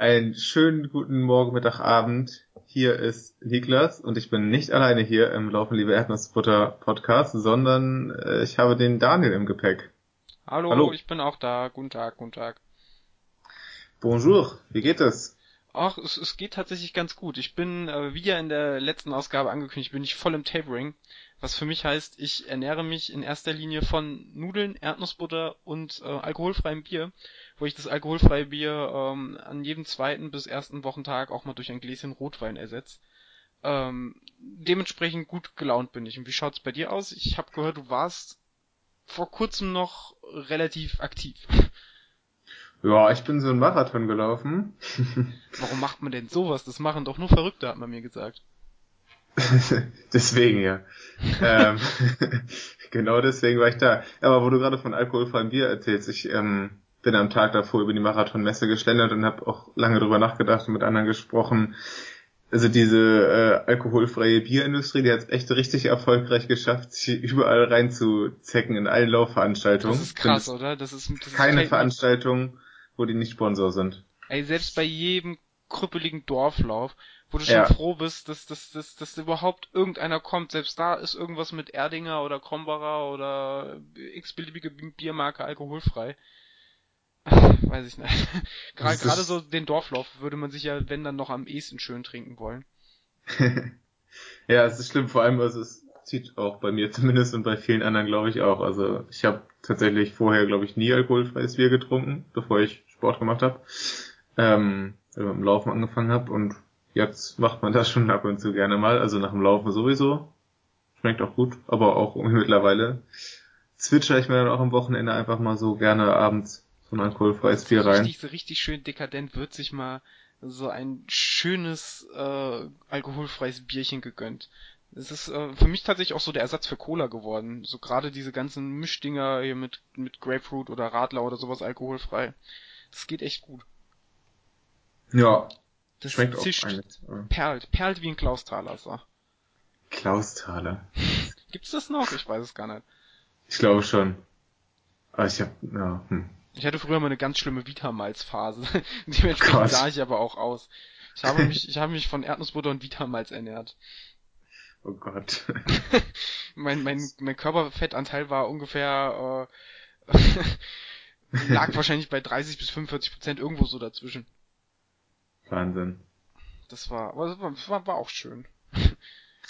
Einen schönen guten Morgen, Mittag, Abend. Hier ist Niklas und ich bin nicht alleine hier im Laufen Liebe Erdnussbutter Podcast, sondern äh, ich habe den Daniel im Gepäck. Hallo, Hallo, ich bin auch da. Guten Tag, guten Tag. Bonjour, wie geht es? Ach, es, es geht tatsächlich ganz gut. Ich bin, äh, wie ja in der letzten Ausgabe angekündigt, bin ich voll im Tapering. Was für mich heißt, ich ernähre mich in erster Linie von Nudeln, Erdnussbutter und äh, alkoholfreiem Bier, wo ich das alkoholfreie Bier ähm, an jedem zweiten bis ersten Wochentag auch mal durch ein Gläschen Rotwein ersetze. Ähm, dementsprechend gut gelaunt bin ich. Und wie schaut's bei dir aus? Ich habe gehört, du warst vor kurzem noch relativ aktiv. Ja, ich bin so einen Marathon gelaufen. Warum macht man denn sowas? Das machen doch nur Verrückte, hat man mir gesagt. deswegen ja. ähm, genau deswegen war ich da. Aber wo du gerade von alkoholfreiem Bier erzählst, ich ähm, bin am Tag davor über die Marathonmesse geschlendert und habe auch lange drüber nachgedacht und mit anderen gesprochen. Also diese äh, alkoholfreie Bierindustrie, die hat es echt richtig erfolgreich geschafft, sich überall reinzuzecken in allen Laufveranstaltungen. Das ist krass, oder? Das ist, das keine ist Veranstaltung, wo die nicht Sponsor sind. Ey, selbst bei jedem krüppeligen Dorflauf, wo du schon ja. froh bist, dass, dass, dass, dass überhaupt irgendeiner kommt. Selbst da ist irgendwas mit Erdinger oder Krombacher oder x-beliebige Biermarke alkoholfrei. Weiß ich nicht. Gerade, gerade so den Dorflauf würde man sich ja, wenn dann noch am ehesten schön trinken wollen. ja, es ist schlimm, vor allem, also es zieht auch bei mir zumindest und bei vielen anderen glaube ich auch. Also ich habe tatsächlich vorher, glaube ich, nie alkoholfreies Bier getrunken, bevor ich Sport gemacht habe. Ähm, mit dem Laufen angefangen habe und jetzt macht man das schon ab und zu gerne mal, also nach dem Laufen sowieso. Schmeckt auch gut, aber auch mittlerweile zwitscher ich mir dann auch am Wochenende einfach mal so gerne abends so ein alkoholfreies Bier rein. Richtig, so richtig schön dekadent wird sich mal so ein schönes äh, alkoholfreies Bierchen gegönnt. Es ist äh, für mich tatsächlich auch so der Ersatz für Cola geworden. So gerade diese ganzen Mischdinger hier mit mit Grapefruit oder Radler oder sowas alkoholfrei. Das geht echt gut. Ja. Das schmeckt zischt, auch perlt, perlt wie ein Klausthaler, so. Klausthaler. Gibt's das noch? Ich weiß es gar nicht. Ich glaube schon. Aber ich hab, ja, hm. Ich hatte früher mal eine ganz schlimme Vitamalz-Phase. Dementsprechend sah ich aber auch aus. Ich habe mich, ich habe mich von Erdnussbutter und Vitamalz ernährt. Oh Gott. mein, mein, mein Körperfettanteil war ungefähr, äh, lag wahrscheinlich bei 30 bis 45 Prozent irgendwo so dazwischen. Wahnsinn. Das war, aber das war, war auch schön.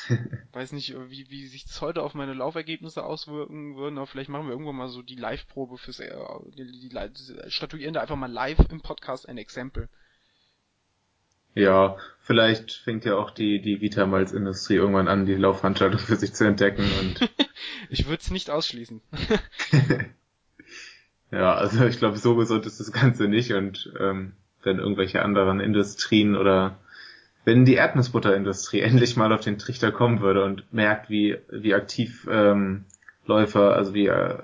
Weiß nicht, wie, wie sich das heute auf meine Laufergebnisse auswirken würden, aber vielleicht machen wir irgendwann mal so die Live-Probe fürs, äh, die, die, die, statuieren da einfach mal live im Podcast ein Exempel. Ja, vielleicht fängt ja auch die, die Vitamalz-Industrie irgendwann an, die Laufveranstaltung für sich zu entdecken und. ich würde es nicht ausschließen. ja, also ich glaube, so gesund ist das Ganze nicht und ähm, wenn irgendwelche anderen Industrien oder wenn die Erdnussbutterindustrie endlich mal auf den Trichter kommen würde und merkt, wie, wie aktiv ähm, Läufer, also wie äh,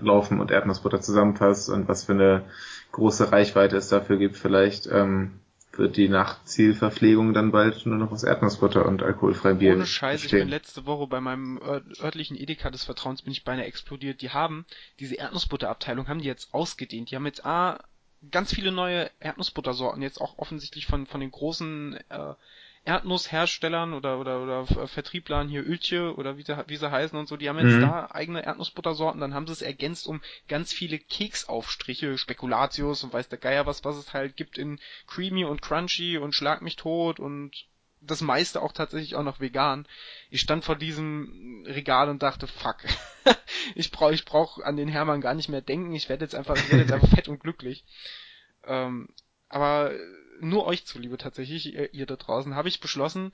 Laufen und Erdnussbutter zusammenpasst und was für eine große Reichweite es dafür gibt, vielleicht ähm, wird die Nachtzielverpflegung dann bald nur noch aus Erdnussbutter und alkoholfreiem Bier Ohne Scheiß, bestehen. ich bin letzte Woche bei meinem örtlichen Edeka des Vertrauens bin ich beinahe explodiert. Die haben diese Erdnussbutterabteilung haben die jetzt ausgedehnt. Die haben jetzt A ganz viele neue Erdnussbuttersorten jetzt auch offensichtlich von von den großen äh, Erdnussherstellern oder oder oder Vertrieblern hier Öltje oder wie sie, wie sie heißen und so, die haben jetzt mhm. da eigene Erdnussbuttersorten, dann haben sie es ergänzt um ganz viele Keksaufstriche, Spekulatius und weiß der Geier was, was es halt gibt in Creamy und Crunchy und Schlag mich tot und das meiste auch tatsächlich auch noch vegan. Ich stand vor diesem Regal und dachte, fuck. ich brauch, ich brauch an den Hermann gar nicht mehr denken. Ich werde jetzt einfach, ich werde jetzt einfach fett und glücklich. Ähm, aber nur euch zuliebe tatsächlich, ihr, ihr da draußen, habe ich beschlossen,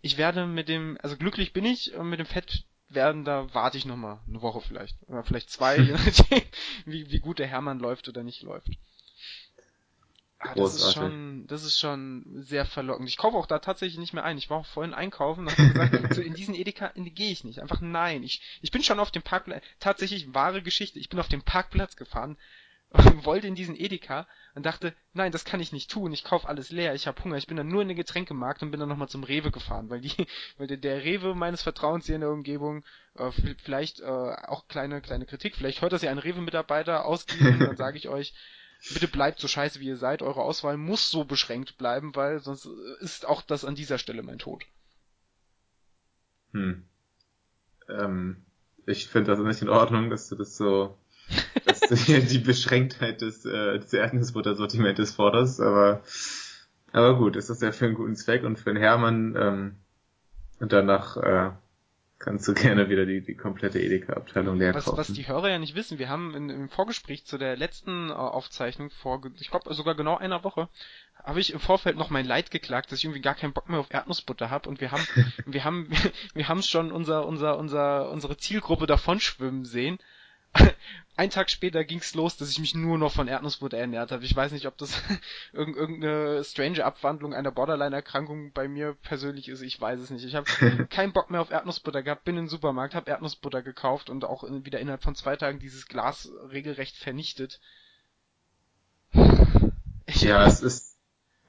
ich werde mit dem, also glücklich bin ich, und mit dem Fett werden, da warte ich noch mal eine Woche vielleicht. Oder vielleicht zwei, je nachdem, wie, wie gut der Hermann läuft oder nicht läuft. Ah, das ist schon, das ist schon sehr verlockend. Ich kaufe auch da tatsächlich nicht mehr ein. Ich war auch vorhin einkaufen und habe gesagt, so in diesen Edeka gehe ich nicht. Einfach nein. Ich, ich bin schon auf dem Parkplatz, tatsächlich wahre Geschichte. Ich bin auf dem Parkplatz gefahren, wollte in diesen Edeka und dachte, nein, das kann ich nicht tun. Ich kaufe alles leer. Ich habe Hunger. Ich bin dann nur in den Getränkemarkt und bin dann nochmal zum Rewe gefahren, weil die, weil der, Rewe meines Vertrauens hier in der Umgebung, äh, vielleicht äh, auch kleine, kleine Kritik. Vielleicht hört das ja ein Rewe-Mitarbeiter ausgeben, dann sage ich euch, bitte bleibt so scheiße wie ihr seid, eure Auswahl muss so beschränkt bleiben, weil sonst ist auch das an dieser Stelle mein Tod. Hm. Ähm, ich finde das nicht in Ordnung, dass du das so, dass du hier die Beschränktheit des, äh, des Erdnussbutter-Sortimentes forderst, aber, aber gut, ist ja für einen guten Zweck und für den Hermann, ähm, und danach, äh, kannst du gerne wieder die, die komplette Edeka-Abteilung leer was, kaufen. Was die Hörer ja nicht wissen, wir haben in, im Vorgespräch zu der letzten äh, Aufzeichnung vor, ich glaube sogar genau einer Woche, habe ich im Vorfeld noch mein Leid geklagt, dass ich irgendwie gar keinen Bock mehr auf Erdnussbutter habe und wir haben, wir haben, wir haben schon unser, unser, unser, unsere Zielgruppe davon schwimmen sehen ein Tag später ging's los, dass ich mich nur noch von Erdnussbutter ernährt habe. Ich weiß nicht, ob das irgendeine strange Abwandlung einer Borderline-Erkrankung bei mir persönlich ist. Ich weiß es nicht. Ich habe keinen Bock mehr auf Erdnussbutter gehabt, bin in den Supermarkt, habe Erdnussbutter gekauft und auch wieder innerhalb von zwei Tagen dieses Glas regelrecht vernichtet. ja, es ist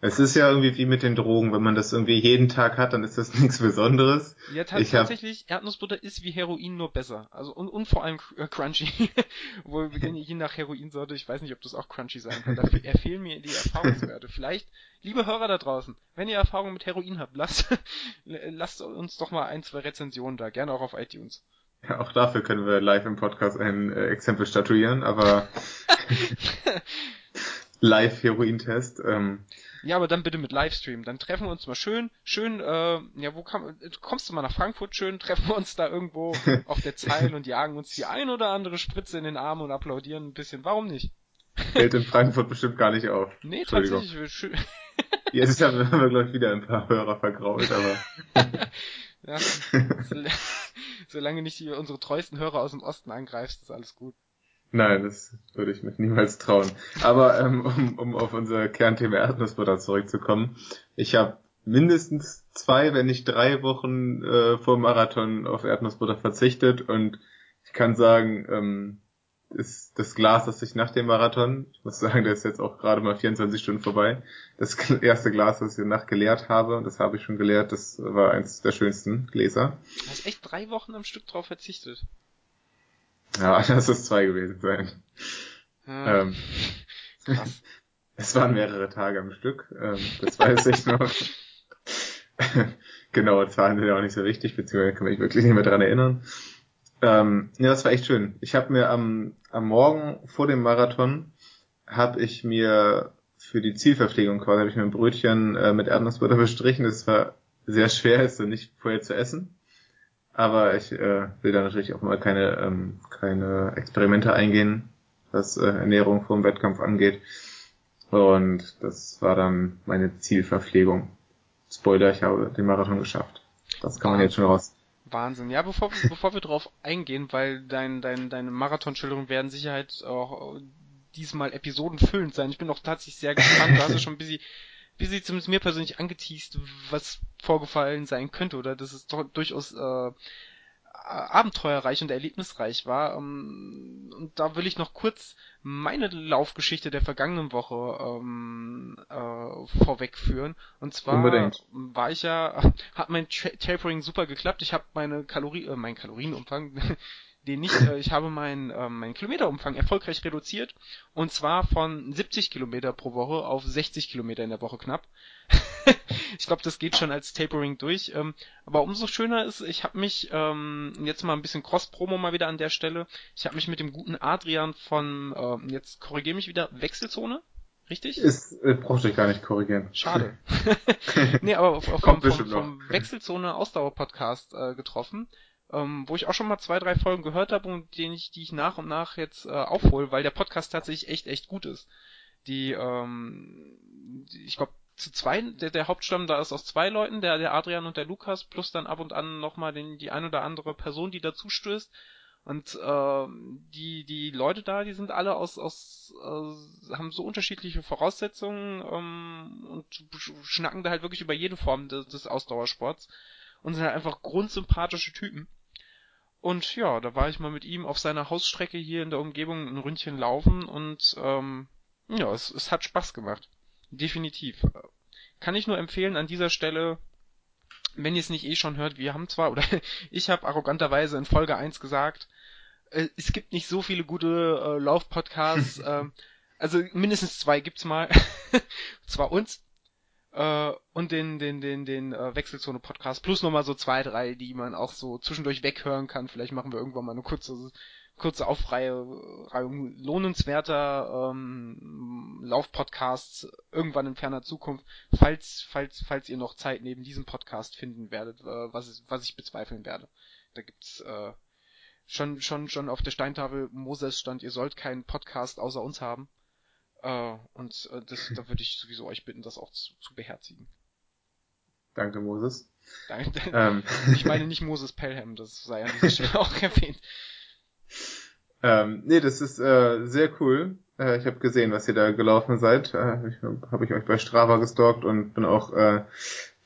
es ist ja irgendwie wie mit den Drogen, wenn man das irgendwie jeden Tag hat, dann ist das nichts Besonderes. Ja, tatsächlich, hab... Erdnussbutter ist wie Heroin nur besser. Also und, und vor allem äh, crunchy. Wo je nach Heroinsorte, ich weiß nicht, ob das auch crunchy sein kann. Dafür erfehlen mir die Erfahrungswerte. Vielleicht, liebe Hörer da draußen, wenn ihr Erfahrung mit Heroin habt, lasst, lasst uns doch mal ein, zwei Rezensionen da, gerne auch auf iTunes. Ja, auch dafür können wir live im Podcast ein äh, Exempel statuieren, aber Live-Heroin-Test. Ähm, ja, aber dann bitte mit Livestream. Dann treffen wir uns mal schön, schön, äh, ja, wo kann, kommst du mal nach Frankfurt schön, treffen wir uns da irgendwo auf der Zeil und jagen uns die ein oder andere Spritze in den Arm und applaudieren ein bisschen. Warum nicht? Fällt in Frankfurt bestimmt gar nicht auf. Nee, tatsächlich. Schön. Jetzt haben wir, glaube ich, wieder ein paar Hörer vergrault, aber. ja, solange nicht die, unsere treuesten Hörer aus dem Osten angreifst, ist alles gut. Nein, das würde ich mir niemals trauen. Aber ähm, um, um auf unser Kernthema Erdnussbutter zurückzukommen. Ich habe mindestens zwei, wenn nicht drei Wochen äh, vor Marathon auf Erdnussbutter verzichtet und ich kann sagen, ähm, ist das Glas, das ich nach dem Marathon, ich muss sagen, der ist jetzt auch gerade mal 24 Stunden vorbei, das erste Glas, das ich danach geleert habe, und das habe ich schon geleert, das war eins der schönsten Gläser. Du hast echt drei Wochen am Stück drauf verzichtet. Ja, das ist zwei gewesen sein. Ja. Ähm, Krass. Es waren mehrere Tage am Stück, ähm, das weiß ich noch. Genaue Zahlen sind ja auch nicht so wichtig, beziehungsweise kann mich wirklich nicht mehr dran erinnern. Ähm, ja, das war echt schön. Ich habe mir am, am Morgen vor dem Marathon habe ich mir für die Zielverpflegung quasi habe ich mir ein Brötchen äh, mit Erdnussbutter bestrichen. Das war sehr schwer, ist nicht vorher zu essen. Aber ich äh, will da natürlich auch mal keine, ähm, keine Experimente eingehen, was äh, Ernährung vor dem Wettkampf angeht. Und das war dann meine Zielverpflegung. Spoiler, ich habe den Marathon geschafft. Das kann man jetzt schon raus. Wahnsinn. Ja, bevor, bevor wir drauf eingehen, weil dein, dein, deine Marathonschilderung werden Sicherheit auch diesmal episodenfüllend sein. Ich bin auch tatsächlich sehr gespannt. Du hast ja schon ein bisschen wie sie zumindest mir persönlich angeteased, was vorgefallen sein könnte oder dass es durchaus äh, abenteuerreich und erlebnisreich war. Ähm, und da will ich noch kurz meine Laufgeschichte der vergangenen Woche ähm, äh, vorwegführen. Und zwar Unbedingt. war ich ja, hat mein Tapering super geklappt. Ich habe meine Kalorie, äh, mein Kalorienumfang den nicht, äh, ich habe meinen äh, mein Kilometerumfang erfolgreich reduziert und zwar von 70 Kilometer pro Woche auf 60 Kilometer in der Woche knapp. ich glaube, das geht schon als Tapering durch. Ähm, aber umso schöner ist, ich habe mich ähm, jetzt mal ein bisschen Cross-Promo mal wieder an der Stelle. Ich habe mich mit dem guten Adrian von, äh, jetzt korrigiere mich wieder, Wechselzone Richtig? Ist, äh, brauchte ich gar nicht korrigieren. Schade. nee, aber vom, vom, vom, vom Wechselzone Ausdauer Podcast äh, getroffen ähm, wo ich auch schon mal zwei, drei Folgen gehört habe und den ich, die ich nach und nach jetzt äh, aufhole, weil der Podcast tatsächlich echt, echt gut ist. Die, ähm, die, ich glaube, zu zwei, der, der Hauptstamm da ist aus zwei Leuten, der, der Adrian und der Lukas, plus dann ab und an nochmal den, die ein oder andere Person, die dazu stößt. Und äh, die, die Leute da, die sind alle aus, aus äh, haben so unterschiedliche Voraussetzungen ähm, und schnacken da halt wirklich über jede Form des, des Ausdauersports und sind halt einfach grundsympathische Typen. Und ja, da war ich mal mit ihm auf seiner Hausstrecke hier in der Umgebung ein Ründchen laufen und ähm, ja, es, es hat Spaß gemacht. Definitiv. Kann ich nur empfehlen an dieser Stelle, wenn ihr es nicht eh schon hört, wir haben zwar, oder ich habe arroganterweise in Folge 1 gesagt, äh, es gibt nicht so viele gute äh, Laufpodcasts, äh, also mindestens zwei gibt's mal. Zwar uns äh, und den den den den äh, Wechselzone Podcast plus nochmal so zwei drei, die man auch so zwischendurch weghören kann. Vielleicht machen wir irgendwann mal eine kurze kurze Aufreihung lohnenswerter ähm, Laufpodcasts irgendwann in ferner Zukunft, falls falls falls ihr noch Zeit neben diesem Podcast finden werdet, äh, was was ich bezweifeln werde. Da gibt's äh, schon schon schon auf der Steintafel Moses stand, ihr sollt keinen Podcast außer uns haben. Äh, und äh, das, da würde ich sowieso euch bitten, das auch zu, zu beherzigen. Danke, Moses. Danke. Ähm. Ich meine nicht Moses Pelham, das sei an dieser Stelle auch erwähnt. Ähm, nee, das ist äh, sehr cool. Äh, ich habe gesehen, was ihr da gelaufen seid. Äh, habe ich euch bei Strava gestalkt und bin auch äh,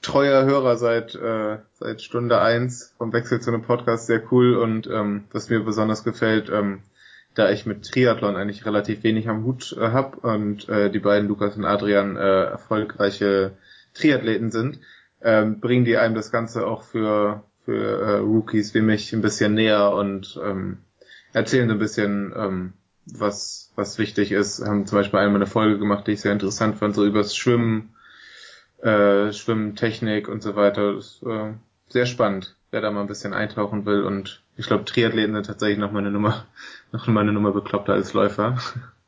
treuer Hörer seit äh, seit Stunde eins vom Wechsel zu einem Podcast. Sehr cool und ähm, was mir besonders gefällt, ähm, da ich mit Triathlon eigentlich relativ wenig am Hut äh, hab und äh, die beiden Lukas und Adrian äh, erfolgreiche Triathleten sind, ähm, bringen die einem das Ganze auch für für äh, Rookies wie mich ein bisschen näher und ähm, erzählen so ein bisschen, ähm, was was wichtig ist. Haben zum Beispiel einmal eine Folge gemacht, die ich sehr interessant fand, so übers Schwimmen, äh, Schwimmtechnik und so weiter. Das ist äh, sehr spannend, wer da mal ein bisschen eintauchen will und ich glaube, Triathleten sind tatsächlich noch mal eine Nummer, noch mal eine Nummer bekloppter als Läufer.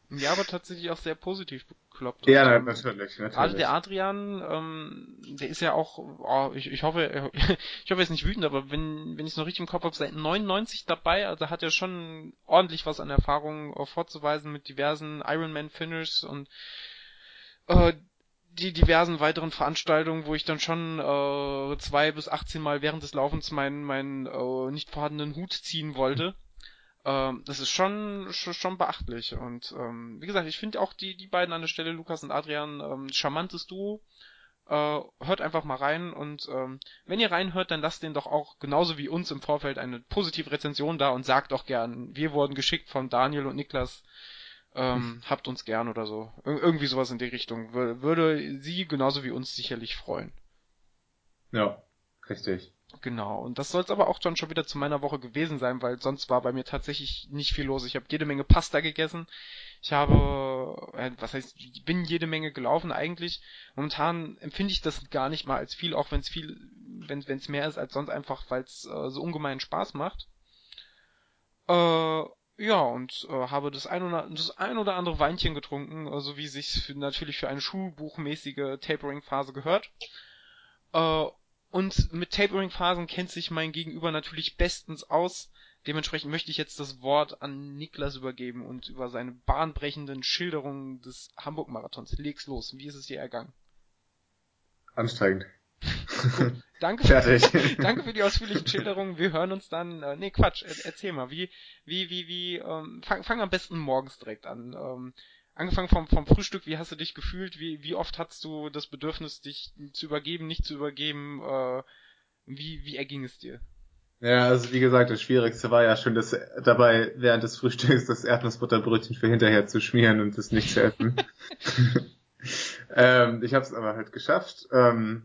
Ja, aber tatsächlich auch sehr positiv bekloppt. Ja, ähm, natürlich, natürlich. Gerade der Adrian, ähm, der ist ja auch, oh, ich, ich hoffe, ich hoffe, er ist nicht wütend, aber wenn, wenn ich es noch richtig im Kopf habe, seit 99 dabei, also hat er schon ordentlich was an Erfahrung äh, vorzuweisen mit diversen Ironman-Finishes und äh, die diversen weiteren Veranstaltungen, wo ich dann schon äh, zwei bis 18 Mal während des Laufens meinen meinen äh, nicht vorhandenen Hut ziehen wollte. Ähm, das ist schon schon beachtlich und ähm, wie gesagt, ich finde auch die die beiden an der Stelle Lukas und Adrian ähm, charmantes Duo. Äh, hört einfach mal rein und ähm, wenn ihr reinhört, dann lasst den doch auch genauso wie uns im Vorfeld eine positive Rezension da und sagt doch gern, wir wurden geschickt von Daniel und Niklas ähm, habt uns gern oder so. Ir irgendwie sowas in die Richtung. Würde sie genauso wie uns sicherlich freuen. Ja, richtig. Genau, und das soll es aber auch dann schon wieder zu meiner Woche gewesen sein, weil sonst war bei mir tatsächlich nicht viel los. Ich habe jede Menge Pasta gegessen. Ich habe, äh, was heißt, ich bin jede Menge gelaufen eigentlich. Momentan empfinde ich das gar nicht mal als viel, auch wenn es viel, wenn es mehr ist als sonst einfach, weil es äh, so ungemein Spaß macht. Äh, ja, und äh, habe das ein, oder, das ein oder andere Weinchen getrunken, äh, so wie sich natürlich für eine schulbuchmäßige Tapering-Phase gehört. Äh, und mit Tapering-Phasen kennt sich mein Gegenüber natürlich bestens aus. Dementsprechend möchte ich jetzt das Wort an Niklas übergeben und über seine bahnbrechenden Schilderungen des Hamburg-Marathons. Leg's los. Wie ist es dir ergangen? Anstrengend. Danke, Fertig. danke für die ausführlichen Schilderungen. Wir hören uns dann. Äh, nee, Quatsch. Er, erzähl mal, wie, wie, wie, wie. Ähm, fang, fang am besten morgens direkt an. Ähm, angefangen vom, vom Frühstück. Wie hast du dich gefühlt? Wie, wie oft hattest du das Bedürfnis, dich zu übergeben, nicht zu übergeben? Äh, wie, wie erging es dir? Ja, also wie gesagt, das Schwierigste war ja schon, das dabei während des Frühstücks das Erdnussbutterbrötchen für hinterher zu schmieren und das nicht zu essen. ähm, ich habe es aber halt geschafft. Ähm,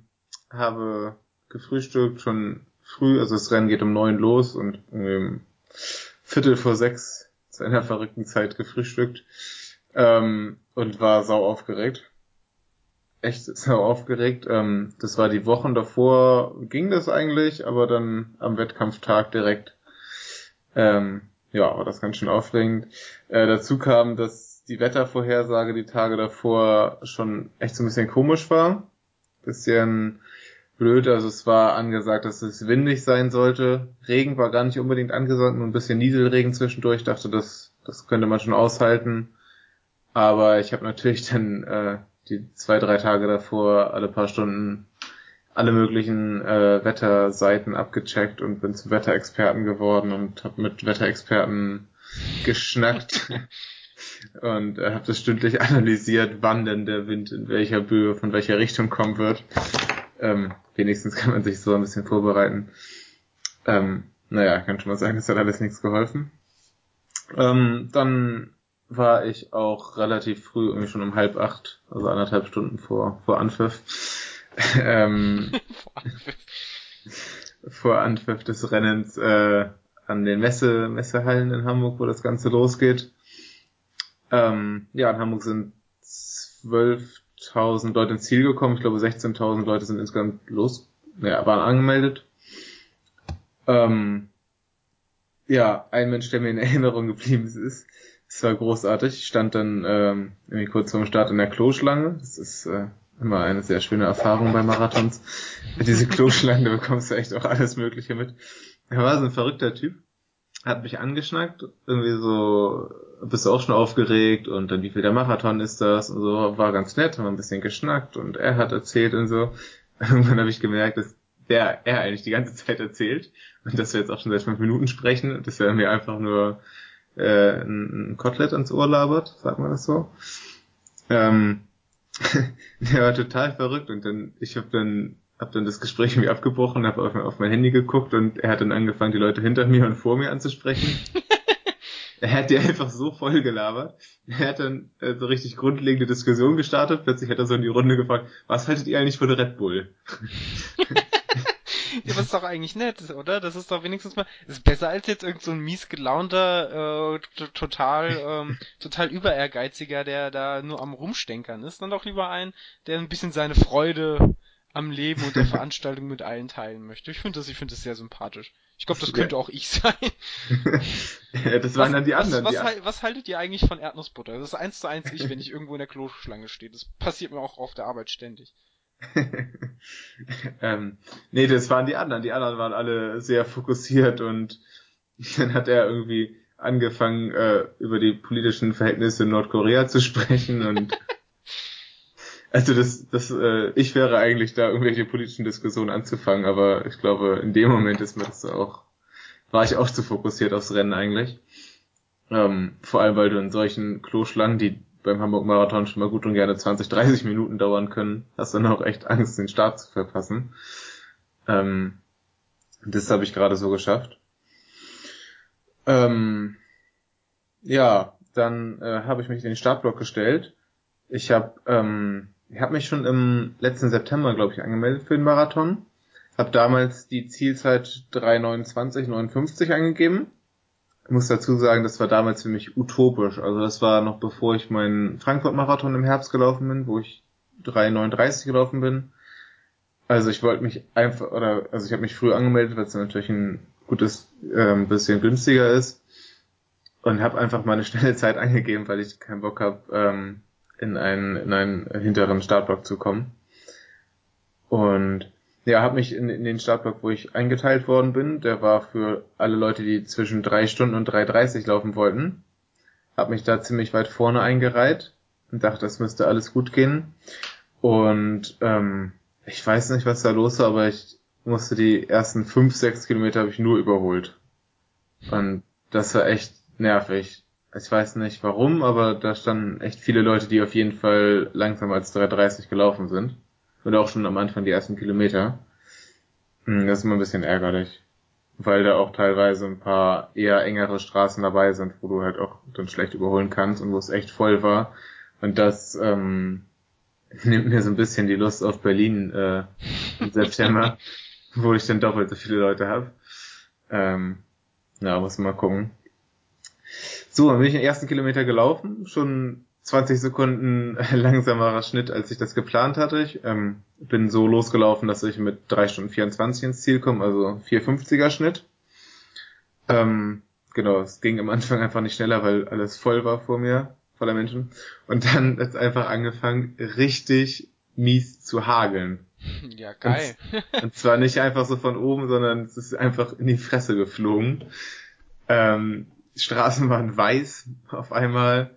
habe gefrühstückt schon früh, also das Rennen geht um neun los und um Viertel vor sechs zu einer verrückten Zeit gefrühstückt ähm, und war sau aufgeregt. Echt sau aufgeregt. Ähm, das war die Wochen davor, ging das eigentlich, aber dann am Wettkampftag direkt, ähm, ja, war das ganz schön aufregend. Äh, dazu kam, dass die Wettervorhersage die Tage davor schon echt so ein bisschen komisch war. Bisschen blöd. Also es war angesagt, dass es windig sein sollte. Regen war gar nicht unbedingt angesagt, nur ein bisschen Nieselregen zwischendurch. Ich dachte, das, das könnte man schon aushalten. Aber ich habe natürlich dann äh, die zwei, drei Tage davor alle paar Stunden alle möglichen äh, Wetterseiten abgecheckt und bin zum Wetterexperten geworden und habe mit Wetterexperten geschnackt und äh, habe das stündlich analysiert, wann denn der Wind in welcher Böe von welcher Richtung kommen wird. Ähm, wenigstens kann man sich so ein bisschen vorbereiten. Ähm, naja, kann schon mal sagen, das hat alles nichts geholfen. Ähm, dann war ich auch relativ früh, irgendwie schon um halb acht, also anderthalb Stunden vor, vor Anpfiff. ähm, vor Anpfiff. des Rennens äh, an den Messe, Messehallen in Hamburg, wo das Ganze losgeht. Ähm, ja, in Hamburg sind 12.000 Leute ins Ziel gekommen. Ich glaube, 16.000 Leute sind insgesamt los, ja, waren angemeldet. Ähm, ja, ein Mensch, der mir in Erinnerung geblieben ist, es war großartig. Ich stand dann ähm, irgendwie kurz vorm Start in der Kloschlange. Das ist äh, immer eine sehr schöne Erfahrung bei Marathons. Diese Kloschlangen, da bekommst du echt auch alles Mögliche mit. Er war so ein verrückter Typ, hat mich angeschnackt, irgendwie so, bist du auch schon aufgeregt und dann wie viel der Marathon ist das und so, war ganz nett, haben wir ein bisschen geschnackt und er hat erzählt und so. Irgendwann habe ich gemerkt, dass der er eigentlich die ganze Zeit erzählt und dass wir jetzt auch schon seit fünf Minuten sprechen dass er mir einfach nur äh, ein, ein Kotelett ans Ohr labert, sagt man das so. Ähm, der war total verrückt und dann, ich habe dann hab dann das Gespräch irgendwie abgebrochen, habe auf, auf mein Handy geguckt und er hat dann angefangen, die Leute hinter mir und vor mir anzusprechen. er hat die einfach so voll gelabert. Er hat dann äh, so richtig grundlegende Diskussion gestartet. Plötzlich hat er so in die Runde gefragt, was haltet ihr eigentlich von Red Bull? ja, das ist doch eigentlich nett, oder? Das ist doch wenigstens mal, ist besser als jetzt irgend so ein mies gelaunter, äh, total, ähm, total über ehrgeiziger, der da nur am Rumstenkern ist. Dann doch lieber ein, der ein bisschen seine Freude am Leben und der Veranstaltung mit allen teilen möchte. Ich finde das, ich finde das sehr sympathisch. Ich glaube, das könnte ja. auch ich sein. das waren was, dann die anderen. Was, was, die was, haltet ihr eigentlich von Erdnussbutter? Das ist eins zu eins ich, wenn ich irgendwo in der Kloschlange stehe. Das passiert mir auch auf der Arbeit ständig. ähm, nee, das waren die anderen. Die anderen waren alle sehr fokussiert und dann hat er irgendwie angefangen, äh, über die politischen Verhältnisse in Nordkorea zu sprechen und also das, das, äh, ich wäre eigentlich da irgendwelche politischen Diskussionen anzufangen, aber ich glaube, in dem Moment ist mir das auch, war ich auch zu fokussiert aufs Rennen eigentlich. Ähm, vor allem, weil du in solchen Kloschlangen, die beim Hamburg Marathon schon mal gut und gerne 20, 30 Minuten dauern können, hast du dann auch echt Angst, den Start zu verpassen. Ähm, das habe ich gerade so geschafft. Ähm, ja, dann äh, habe ich mich in den Startblock gestellt. Ich habe ähm, hab mich schon im letzten September, glaube ich, angemeldet für den Marathon. Habe damals die Zielzeit 3,29,59 angegeben ich muss dazu sagen, das war damals für mich utopisch. Also das war noch bevor ich meinen Frankfurt-Marathon im Herbst gelaufen bin, wo ich 3,39 gelaufen bin. Also ich wollte mich einfach, oder also ich habe mich früh angemeldet, weil es natürlich ein gutes ähm, bisschen günstiger ist. Und habe einfach meine schnelle Zeit angegeben, weil ich keinen Bock habe, ähm, in einen, in einen hinteren Startblock zu kommen. Und ja, habe mich in, in den Startblock, wo ich eingeteilt worden bin, der war für alle Leute, die zwischen drei Stunden und 3,30 laufen wollten. Habe mich da ziemlich weit vorne eingereiht und dachte, das müsste alles gut gehen. Und ähm, ich weiß nicht, was da los war, aber ich musste die ersten fünf, sechs Kilometer habe ich nur überholt. Und das war echt nervig. Ich weiß nicht warum, aber da standen echt viele Leute, die auf jeden Fall langsamer als 3,30 gelaufen sind. Und auch schon am Anfang die ersten Kilometer. Hm, das ist immer ein bisschen ärgerlich. Weil da auch teilweise ein paar eher engere Straßen dabei sind, wo du halt auch dann schlecht überholen kannst und wo es echt voll war. Und das ähm, nimmt mir so ein bisschen die Lust auf Berlin äh, im September, wo ich dann doppelt so viele Leute habe. Ähm, ja, muss mal gucken. So, dann bin ich den ersten Kilometer gelaufen, schon 20 Sekunden langsamerer Schnitt, als ich das geplant hatte. Ich ähm, bin so losgelaufen, dass ich mit 3 Stunden 24 ins Ziel komme, also 450er Schnitt. Ähm, genau, es ging am Anfang einfach nicht schneller, weil alles voll war vor mir, voller Menschen. Und dann hat es einfach angefangen, richtig mies zu hageln. Ja, geil. Und, und, zwar nicht einfach so von oben, sondern es ist einfach in die Fresse geflogen. Ähm, Straßen waren weiß auf einmal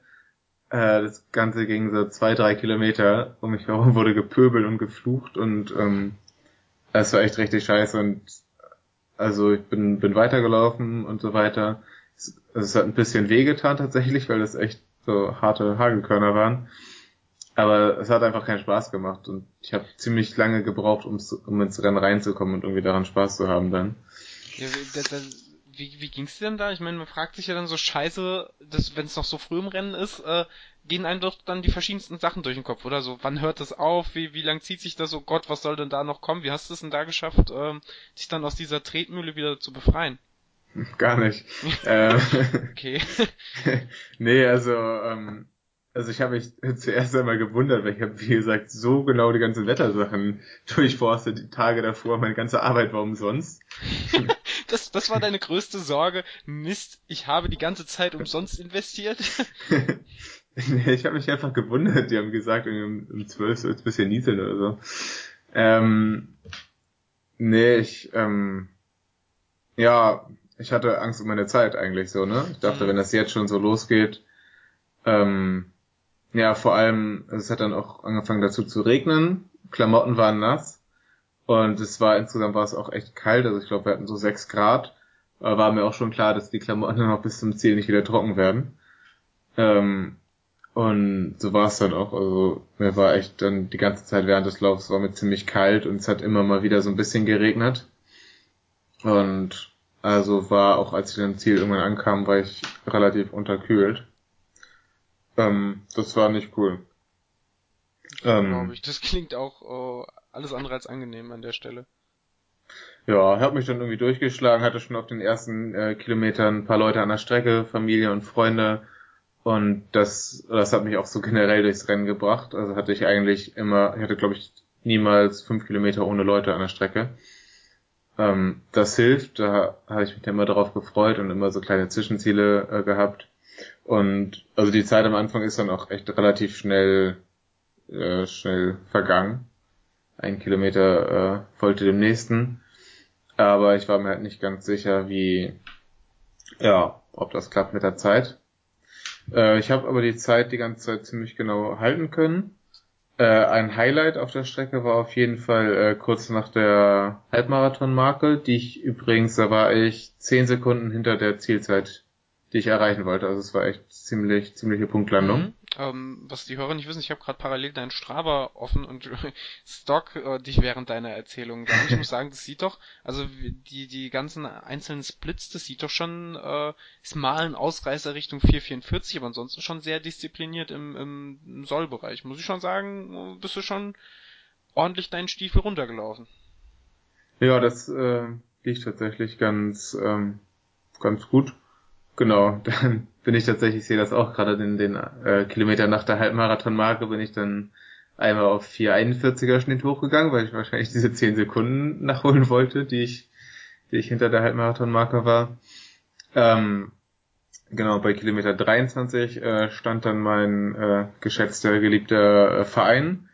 äh, das Ganze ging so zwei, drei Kilometer um mich herum, wurde gepöbelt und geflucht und ähm, es war echt richtig scheiße und also ich bin, bin weitergelaufen und so weiter. Es, also es hat ein bisschen wehgetan tatsächlich, weil das echt so harte Hagelkörner waren. Aber es hat einfach keinen Spaß gemacht und ich habe ziemlich lange gebraucht, um ins Rennen reinzukommen und irgendwie daran Spaß zu haben dann. Ja, das, das, wie, wie ging's dir denn da? Ich meine, man fragt sich ja dann so scheiße, wenn es noch so früh im Rennen ist, äh, gehen einem doch dann die verschiedensten Sachen durch den Kopf, oder so? Wann hört das auf? Wie, wie lang zieht sich das? Oh Gott, was soll denn da noch kommen? Wie hast du es denn da geschafft, ähm, dich dann aus dieser Tretmühle wieder zu befreien? Gar nicht. ähm, okay. nee, also ähm, Also ich habe mich zuerst einmal gewundert, weil ich habe, wie gesagt, so genau die ganzen Wettersachen durchforstet. Die Tage davor, meine ganze Arbeit war umsonst. Das, das war deine größte Sorge. Mist, ich habe die ganze Zeit umsonst investiert. ich habe mich einfach gewundert. Die haben gesagt, um, um 12 soll es ein bisschen nieseln oder so. Ähm, nee, ich, ähm, ja, ich hatte Angst um meine Zeit eigentlich so, ne? Ich dachte, mhm. wenn das jetzt schon so losgeht, ähm, ja, vor allem, es hat dann auch angefangen dazu zu regnen, Klamotten waren nass und es war insgesamt war es auch echt kalt, also ich glaube, wir hatten so sechs Grad, war mir auch schon klar, dass die Klamotten dann auch bis zum Ziel nicht wieder trocken werden. Ähm, und so war es dann auch, also mir war echt dann die ganze Zeit während des Laufs war mir ziemlich kalt und es hat immer mal wieder so ein bisschen geregnet. Und also war auch als ich dann Ziel irgendwann ankam, war ich relativ unterkühlt. Ähm, das war nicht cool. Ähm, ich. Das klingt auch oh, alles andere als angenehm an der Stelle. Ja, habe mich dann irgendwie durchgeschlagen, hatte schon auf den ersten äh, Kilometern ein paar Leute an der Strecke, Familie und Freunde. Und das, das hat mich auch so generell durchs Rennen gebracht. Also hatte ich eigentlich immer, ich hatte glaube ich niemals fünf Kilometer ohne Leute an der Strecke. Ähm, das hilft, da habe ich mich immer darauf gefreut und immer so kleine Zwischenziele äh, gehabt. Und also die Zeit am Anfang ist dann auch echt relativ schnell, äh, schnell vergangen. Ein Kilometer äh, folgte dem nächsten. Aber ich war mir halt nicht ganz sicher, wie, ja, ob das klappt mit der Zeit. Äh, ich habe aber die Zeit die ganze Zeit ziemlich genau halten können. Äh, ein Highlight auf der Strecke war auf jeden Fall äh, kurz nach der Halbmarathon-Marke, die ich übrigens, da war ich zehn Sekunden hinter der Zielzeit die ich erreichen wollte. Also es war echt ziemlich, ziemliche Punktlandung. Mhm. Ähm, was die Hörer nicht wissen, ich habe gerade parallel deinen Strava offen und stock äh, dich während deiner Erzählung. Ich muss sagen, das sieht doch, also die, die ganzen einzelnen Splits, das sieht doch schon, äh, ist mal ein Ausreißer Richtung 444, aber ansonsten schon sehr diszipliniert im, im Sollbereich. Muss ich schon sagen, bist du schon ordentlich deinen Stiefel runtergelaufen. Ja, das äh, liegt tatsächlich ganz, ähm, ganz gut. Genau, dann bin ich tatsächlich, ich sehe das auch gerade in den äh, Kilometer nach der Halbmarathon-Marke, bin ich dann einmal auf 441er Schnitt hochgegangen, weil ich wahrscheinlich diese 10 Sekunden nachholen wollte, die ich, die ich hinter der Halbmarathon-Marke war. Ähm, genau, bei Kilometer 23 äh, stand dann mein äh, geschätzter, geliebter äh, Verein.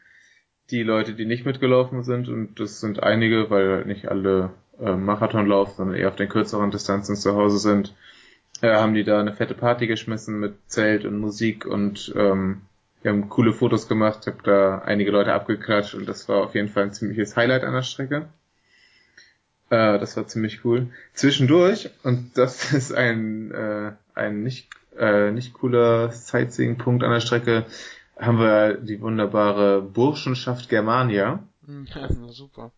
Die Leute, die nicht mitgelaufen sind, und das sind einige, weil halt nicht alle äh, Marathon laufen, sondern eher auf den kürzeren Distanzen zu Hause sind, äh, haben die da eine fette Party geschmissen mit Zelt und Musik und ähm, wir haben coole Fotos gemacht, habe da einige Leute abgeklatscht und das war auf jeden Fall ein ziemliches Highlight an der Strecke. Äh, das war ziemlich cool. Zwischendurch, und das ist ein, äh, ein nicht, äh, nicht cooler Sightseeing-Punkt an der Strecke, haben wir die wunderbare Burschenschaft Germania. Ja, super.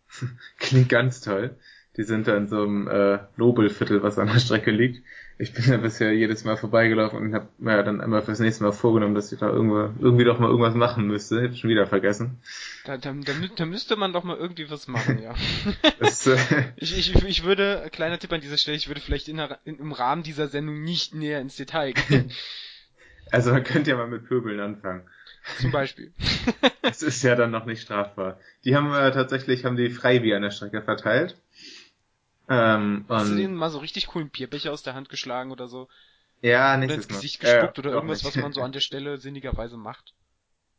Klingt ganz toll. Die sind da in so einem äh, Nobelviertel, was an der Strecke liegt ich bin da bisher jedes Mal vorbeigelaufen und habe mir dann einmal fürs nächste Mal vorgenommen, dass ich da irgendwie, irgendwie doch mal irgendwas machen müsste. Hätte schon wieder vergessen. Da, da, da, da müsste man doch mal irgendwie was machen, ja. Das, äh, ich, ich, ich würde, kleiner Tipp an dieser Stelle, ich würde vielleicht in, in, im Rahmen dieser Sendung nicht näher ins Detail gehen. Also man könnte ja mal mit Pöbeln anfangen. Zum Beispiel. das ist ja dann noch nicht strafbar. Die haben äh, tatsächlich, haben die Freibier an der Strecke verteilt. Ähm, Hast du denen mal so richtig coolen Bierbecher aus der Hand geschlagen oder so? Ja, nächstes Mal. Oder ins Gesicht gespuckt äh, oder irgendwas, was man so an der Stelle sinnigerweise macht?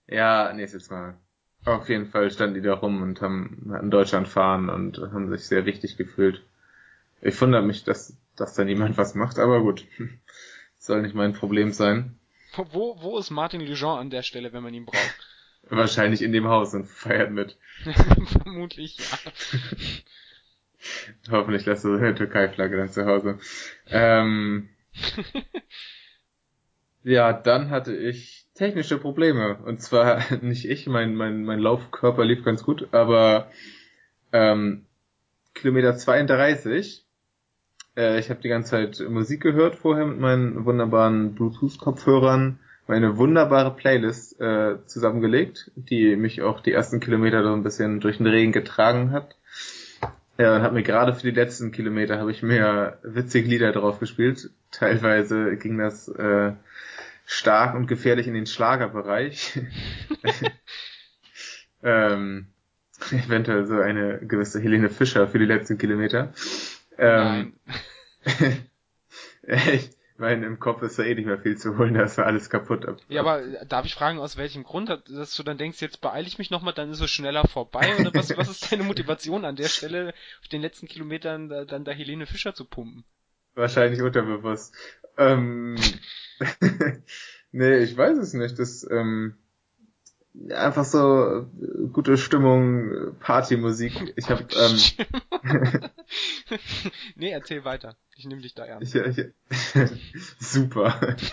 Ja, nächstes Mal. Auf jeden Fall standen die da rum und haben in Deutschland fahren und haben sich sehr wichtig gefühlt. Ich wundere mich, dass, dass da niemand was macht, aber gut. Soll nicht mein Problem sein. Wo, wo ist Martin Lejean an der Stelle, wenn man ihn braucht? Wahrscheinlich in dem Haus und feiert mit. Vermutlich, ja. Hoffentlich lässt du eine Türkei-Flagge dann zu Hause. Ähm, ja, dann hatte ich technische Probleme. Und zwar nicht ich, mein, mein, mein Laufkörper lief ganz gut, aber ähm, Kilometer 32. Äh, ich habe die ganze Zeit Musik gehört vorher mit meinen wunderbaren Bluetooth-Kopfhörern, meine wunderbare Playlist äh, zusammengelegt, die mich auch die ersten Kilometer so ein bisschen durch den Regen getragen hat. Ja, und habe mir gerade für die letzten Kilometer habe ich mir witzige Lieder drauf gespielt. Teilweise ging das äh, stark und gefährlich in den Schlagerbereich. ähm, eventuell so eine gewisse Helene Fischer für die letzten Kilometer. Ähm, Nein. ich meine, im Kopf ist da eh nicht mehr viel zu holen, da ist ja alles kaputt. Ja, aber darf ich fragen, aus welchem Grund, dass du dann denkst, jetzt beeile ich mich nochmal, dann ist es schneller vorbei? Oder was, was ist deine Motivation an der Stelle, auf den letzten Kilometern da, dann da Helene Fischer zu pumpen? Wahrscheinlich unterbewusst. Ähm, nee, ich weiß es nicht. Das, ähm, einfach so gute Stimmung, Partymusik. Ich habe ähm, Nee, erzähl weiter. Ich nehme dich da ernst. Ich, ich, super.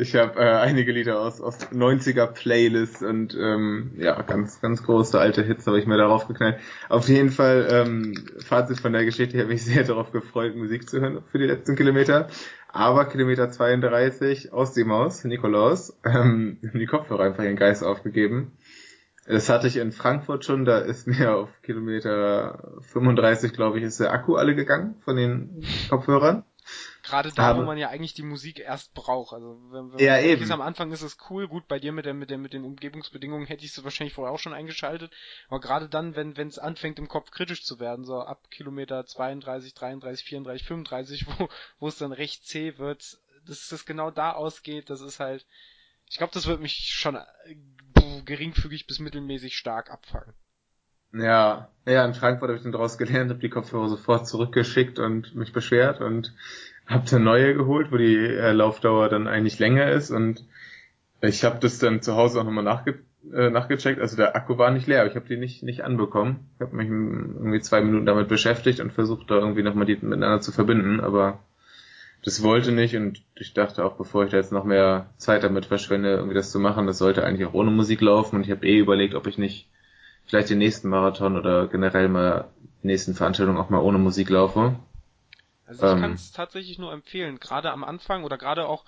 Ich habe äh, einige Lieder aus, aus 90er Playlists und ähm, ja, ganz, ganz große alte Hits habe ich mir darauf geknallt. Auf jeden Fall, ähm, Fazit von der Geschichte, ich habe mich sehr darauf gefreut, Musik zu hören für die letzten Kilometer. Aber Kilometer 32 aus die Maus, Nikolaus, ähm, die Kopfhörer einfach ihren Geist aufgegeben. Das hatte ich in Frankfurt schon, da ist mir auf Kilometer 35, glaube ich, ist der Akku alle gegangen von den Kopfhörern. Gerade da, aber, wo man ja eigentlich die Musik erst braucht. Also wenn, wenn ja, eben. am Anfang ist es cool, gut, bei dir mit der, mit der, mit den Umgebungsbedingungen hätte ich es wahrscheinlich vorher auch schon eingeschaltet. Aber gerade dann, wenn wenn es anfängt im Kopf kritisch zu werden, so ab Kilometer 32, 33, 34, 35, wo, wo es dann recht zäh wird, dass das genau da ausgeht, das ist halt. Ich glaube, das wird mich schon äh, geringfügig bis mittelmäßig stark abfangen. Ja, ja, in Frankfurt habe ich dann daraus gelernt, habe die Kopfhörer sofort zurückgeschickt und mich beschwert und hab dann neue geholt, wo die äh, Laufdauer dann eigentlich länger ist und ich habe das dann zu Hause auch nochmal nachge äh, nachgecheckt. Also der Akku war nicht leer, aber ich habe die nicht nicht anbekommen. Ich habe mich irgendwie zwei Minuten damit beschäftigt und versucht da irgendwie nochmal die miteinander zu verbinden, aber das wollte nicht und ich dachte auch, bevor ich da jetzt noch mehr Zeit damit verschwende, irgendwie das zu machen, das sollte eigentlich auch ohne Musik laufen und ich habe eh überlegt, ob ich nicht vielleicht den nächsten Marathon oder generell mal die nächsten Veranstaltungen auch mal ohne Musik laufe. Also ich ähm, kann es tatsächlich nur empfehlen, gerade am Anfang oder gerade auch,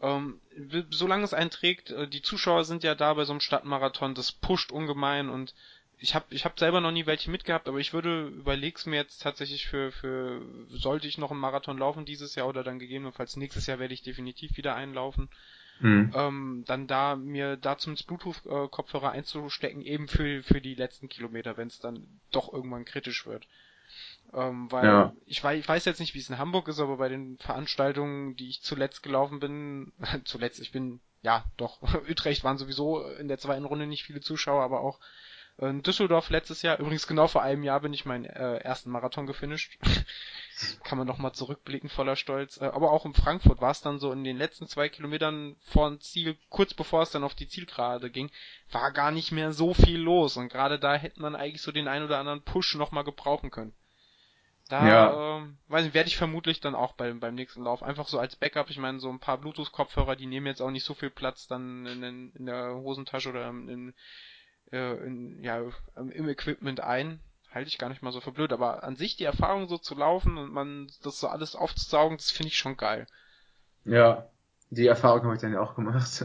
ähm, solange es einen trägt, äh, die Zuschauer sind ja da bei so einem Stadtmarathon, das pusht ungemein und ich habe ich hab selber noch nie welche mitgehabt, aber ich würde überleg's mir jetzt tatsächlich für für sollte ich noch einen Marathon laufen dieses Jahr oder dann gegebenenfalls nächstes Jahr werde ich definitiv wieder einlaufen. Mhm. Ähm, dann da mir da zum Bluetooth Kopfhörer einzustecken eben für für die letzten Kilometer, wenn es dann doch irgendwann kritisch wird. Ähm, weil ja. ich, weiß, ich weiß jetzt nicht, wie es in Hamburg ist, aber bei den Veranstaltungen, die ich zuletzt gelaufen bin, zuletzt, ich bin, ja, doch, Utrecht waren sowieso in der zweiten Runde nicht viele Zuschauer, aber auch in Düsseldorf letztes Jahr, übrigens genau vor einem Jahr bin ich meinen äh, ersten Marathon gefinisht. Kann man nochmal zurückblicken voller Stolz. Äh, aber auch in Frankfurt war es dann so in den letzten zwei Kilometern vor Ziel, kurz bevor es dann auf die Zielgerade ging, war gar nicht mehr so viel los. Und gerade da hätte man eigentlich so den ein oder anderen Push nochmal gebrauchen können. Da, ja. ähm, weiß nicht, werde ich vermutlich dann auch beim, beim nächsten Lauf einfach so als Backup, ich meine, so ein paar Bluetooth-Kopfhörer, die nehmen jetzt auch nicht so viel Platz dann in, in, in der Hosentasche oder in, äh, in, ja, im Equipment ein. Halte ich gar nicht mal so für blöd, aber an sich die Erfahrung so zu laufen und man das so alles aufzusaugen, das finde ich schon geil. Ja, die Erfahrung habe ich dann ja auch gemacht.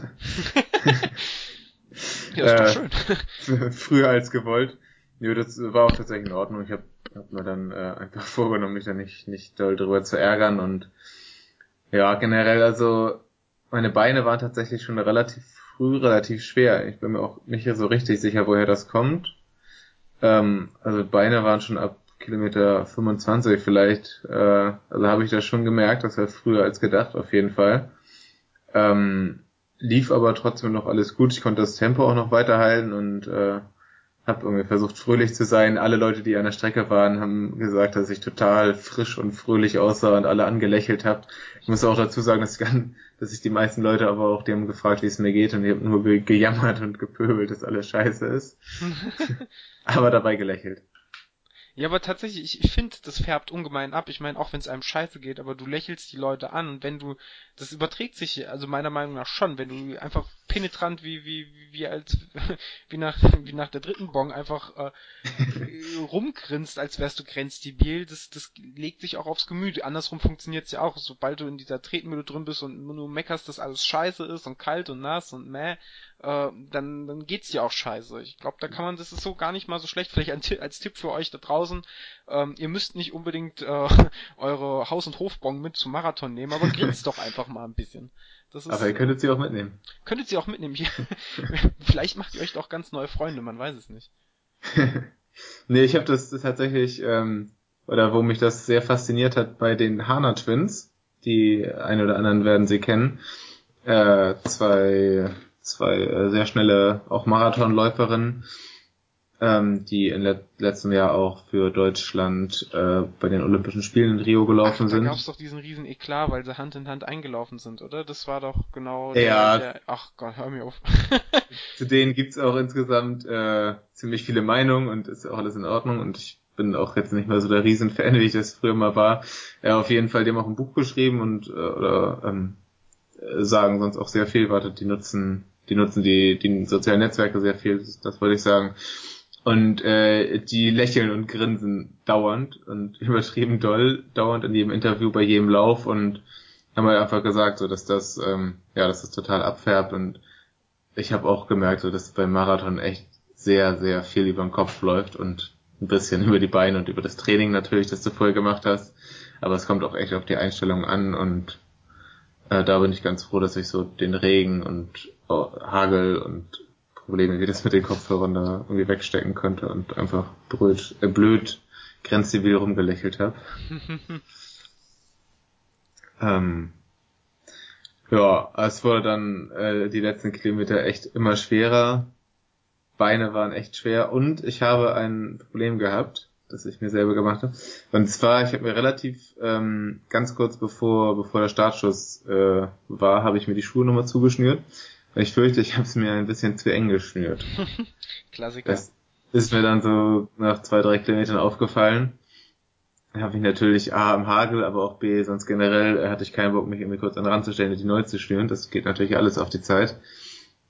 ja, ist doch schön. früher als gewollt. Ja, das war auch tatsächlich in Ordnung. Ich habe hab mir dann äh, einfach vorgenommen, mich da nicht, nicht doll drüber zu ärgern und ja, generell also meine Beine waren tatsächlich schon relativ früh relativ schwer. Ich bin mir auch nicht so richtig sicher, woher das kommt. Ähm, also Beine waren schon ab Kilometer 25 vielleicht. Äh, also habe ich das schon gemerkt, das war früher als gedacht, auf jeden Fall. Ähm, lief aber trotzdem noch alles gut. Ich konnte das Tempo auch noch weiterhalten und äh, habe irgendwie versucht fröhlich zu sein. Alle Leute, die an der Strecke waren, haben gesagt, dass ich total frisch und fröhlich aussah und alle angelächelt habe. Ich muss auch dazu sagen, dass ich, dass ich die meisten Leute aber auch, die haben gefragt, wie es mir geht und ich habe nur gejammert und gepöbelt, dass alles scheiße ist. aber dabei gelächelt. Ja, aber tatsächlich, ich, finde, das färbt ungemein ab. Ich meine, auch wenn es einem scheiße geht, aber du lächelst die Leute an und wenn du, das überträgt sich, also meiner Meinung nach schon, wenn du einfach penetrant wie, wie, wie als, wie nach, wie nach der dritten Bong einfach äh, rumgrinst, als wärst du grenzdebil, das, das legt sich auch aufs Gemüt. Andersrum funktioniert's ja auch. Sobald du in dieser Tretmühle drin bist und nur meckerst, dass alles scheiße ist und kalt und nass und meh, äh, dann, dann geht's dir auch scheiße. Ich glaube, da kann man, das ist so gar nicht mal so schlecht. Vielleicht als, als Tipp für euch da draußen, ähm, ihr müsst nicht unbedingt äh, eure Haus- und Hofbon mit zum Marathon nehmen, aber grinst doch einfach mal ein bisschen. Das ist, aber ihr könntet sie auch mitnehmen. Könntet sie auch mitnehmen. Vielleicht macht ihr euch doch ganz neue Freunde, man weiß es nicht. nee, ich habe das, das tatsächlich, ähm, oder wo mich das sehr fasziniert hat bei den Hana Twins, die ein oder anderen werden sie kennen, äh, zwei, zwei äh, sehr schnelle, auch Marathonläuferinnen, ähm, die in let letztem Jahr auch für Deutschland äh, bei den Olympischen Spielen in Rio gelaufen ach, sind. Da gab's doch diesen riesen Eklat, weil sie Hand in Hand eingelaufen sind, oder? Das war doch genau ja, der, der Ach Gott, hör mir auf. zu denen gibt's auch insgesamt äh, ziemlich viele Meinungen und ist auch alles in Ordnung und ich bin auch jetzt nicht mehr so der Riesenfan, wie ich das früher mal war. Ja, auf jeden Fall, die haben auch ein Buch geschrieben und äh, oder ähm, sagen sonst auch sehr viel, wartet, die nutzen, die nutzen die, die sozialen Netzwerke sehr viel, das, wollte ich sagen. Und äh, die lächeln und grinsen dauernd und übertrieben doll, dauernd in jedem Interview, bei jedem Lauf und haben halt einfach gesagt, so dass das, ähm, ja, dass das total abfärbt und ich habe auch gemerkt, so dass beim Marathon echt sehr, sehr viel über den Kopf läuft und ein bisschen über die Beine und über das Training natürlich, das du vorher gemacht hast. Aber es kommt auch echt auf die Einstellung an und äh, da bin ich ganz froh, dass ich so den Regen und oh, Hagel und Probleme wie das mit den Kopfhörern da irgendwie wegstecken könnte und einfach blöd, äh, blöd grenzzibil rumgelächelt habe. ähm, ja, es wurde dann äh, die letzten Kilometer echt immer schwerer. Beine waren echt schwer und ich habe ein Problem gehabt, das ich mir selber gemacht habe. Und zwar, ich habe mir relativ ähm, ganz kurz bevor bevor der Startschuss äh, war, habe ich mir die Schuhe nochmal zugeschnürt ich fürchte, ich habe es mir ein bisschen zu eng geschnürt. Klassiker. Das ist mir dann so nach zwei, drei Kilometern aufgefallen. Da habe ich natürlich A im Hagel, aber auch B, sonst generell äh, hatte ich keinen Bock, mich irgendwie kurz an den Rand zu stellen und die neu zu schnüren. Das geht natürlich alles auf die Zeit.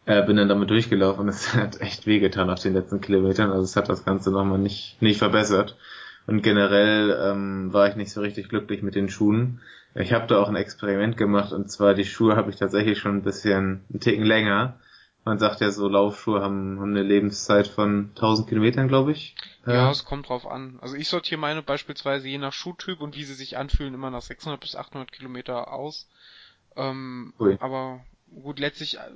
Äh, bin dann damit durchgelaufen und es hat echt wehgetan auf den letzten Kilometern. Also es hat das Ganze nochmal nicht, nicht verbessert. Und generell ähm, war ich nicht so richtig glücklich mit den Schuhen. Ich habe da auch ein Experiment gemacht und zwar die Schuhe habe ich tatsächlich schon ein bisschen einen Ticken länger. Man sagt ja so, Laufschuhe haben, haben eine Lebenszeit von 1000 Kilometern, glaube ich. Ja, es kommt drauf an. Also ich sortiere meine beispielsweise je nach Schuhtyp und wie sie sich anfühlen immer nach 600 bis 800 Kilometer aus. Ähm, aber gut, letztlich, äh,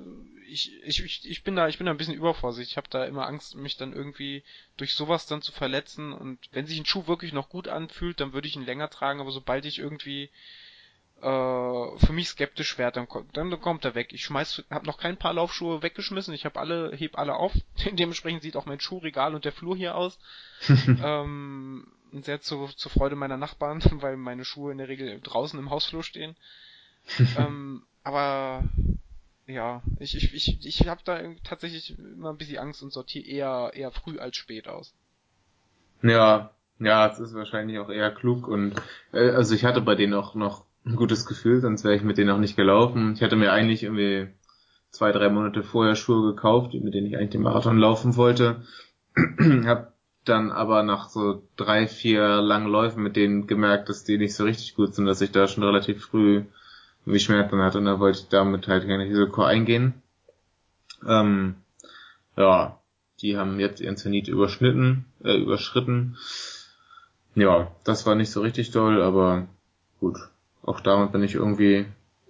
ich, ich, ich bin da, ich bin da ein bisschen übervorsichtig. Ich habe da immer Angst, mich dann irgendwie durch sowas dann zu verletzen. Und wenn sich ein Schuh wirklich noch gut anfühlt, dann würde ich ihn länger tragen. Aber sobald ich irgendwie äh, für mich skeptisch werde, dann, kommt, dann kommt er weg. Ich schmeiß, habe noch kein paar Laufschuhe weggeschmissen. Ich habe alle, heb alle auf. Dementsprechend sieht auch mein Schuhregal und der Flur hier aus. ähm, sehr zu, zur Freude meiner Nachbarn, weil meine Schuhe in der Regel draußen im Hausflur stehen. ähm, aber ja, ich, ich, ich, ich habe da tatsächlich immer ein bisschen Angst und sortiere eher, eher früh als spät aus. Ja, ja, es ist wahrscheinlich auch eher klug und äh, also ich hatte bei denen auch noch ein gutes Gefühl, sonst wäre ich mit denen auch nicht gelaufen. Ich hatte mir eigentlich irgendwie zwei, drei Monate vorher Schuhe gekauft, mit denen ich eigentlich den Marathon laufen wollte. hab dann aber nach so drei, vier langen Läufen mit denen gemerkt, dass die nicht so richtig gut sind, dass ich da schon relativ früh wie Schmerzen hatte und da wollte ich damit halt kein Risiko eingehen. Ähm, ja, die haben jetzt ihren Zenit überschnitten, äh, überschritten. Ja, das war nicht so richtig doll, aber gut. Auch damit bin ich irgendwie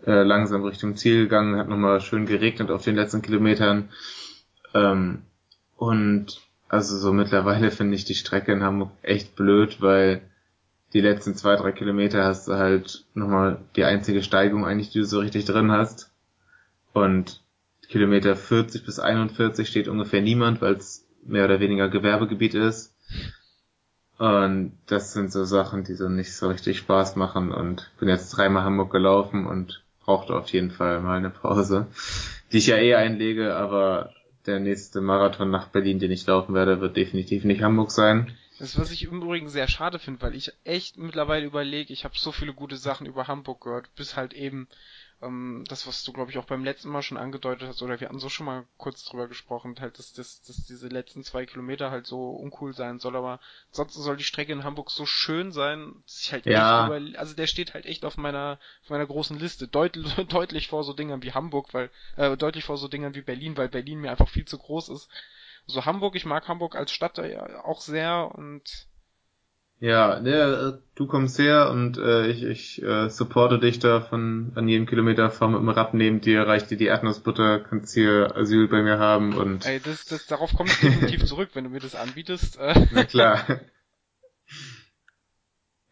äh, langsam Richtung Ziel gegangen, hat nochmal schön geregnet auf den letzten Kilometern. Ähm, und also so mittlerweile finde ich die Strecke in Hamburg echt blöd, weil die letzten zwei, drei Kilometer hast du halt nochmal die einzige Steigung eigentlich, die du so richtig drin hast. Und Kilometer 40 bis 41 steht ungefähr niemand, weil es mehr oder weniger Gewerbegebiet ist. Und das sind so Sachen, die so nicht so richtig Spaß machen und bin jetzt dreimal Hamburg gelaufen und brauchte auf jeden Fall mal eine Pause, die ich ja eh einlege, aber der nächste Marathon nach Berlin, den ich laufen werde, wird definitiv nicht Hamburg sein. Das, was ich im Übrigen sehr schade finde, weil ich echt mittlerweile überlege, ich habe so viele gute Sachen über Hamburg gehört, bis halt eben ähm, das, was du, glaube ich, auch beim letzten Mal schon angedeutet hast, oder wir hatten so schon mal kurz drüber gesprochen, halt, dass, dass, dass diese letzten zwei Kilometer halt so uncool sein soll, aber sonst soll die Strecke in Hamburg so schön sein, dass ich halt Ja. echt über, also der steht halt echt auf meiner, auf meiner großen Liste, deutlich, deutlich vor so Dingern wie Hamburg, weil, äh, deutlich vor so Dingern wie Berlin, weil Berlin mir einfach viel zu groß ist. So Hamburg, ich mag Hamburg als Stadt ja auch sehr und Ja, ne, du kommst her und äh, ich, ich äh, supporte dich da von an jedem Kilometer fahr mit dem Rad neben dir, reicht dir die Erdnussbutter, kannst hier Asyl bei mir haben und ey, das, das, darauf komme ich definitiv zurück, wenn du mir das anbietest. Äh, na klar.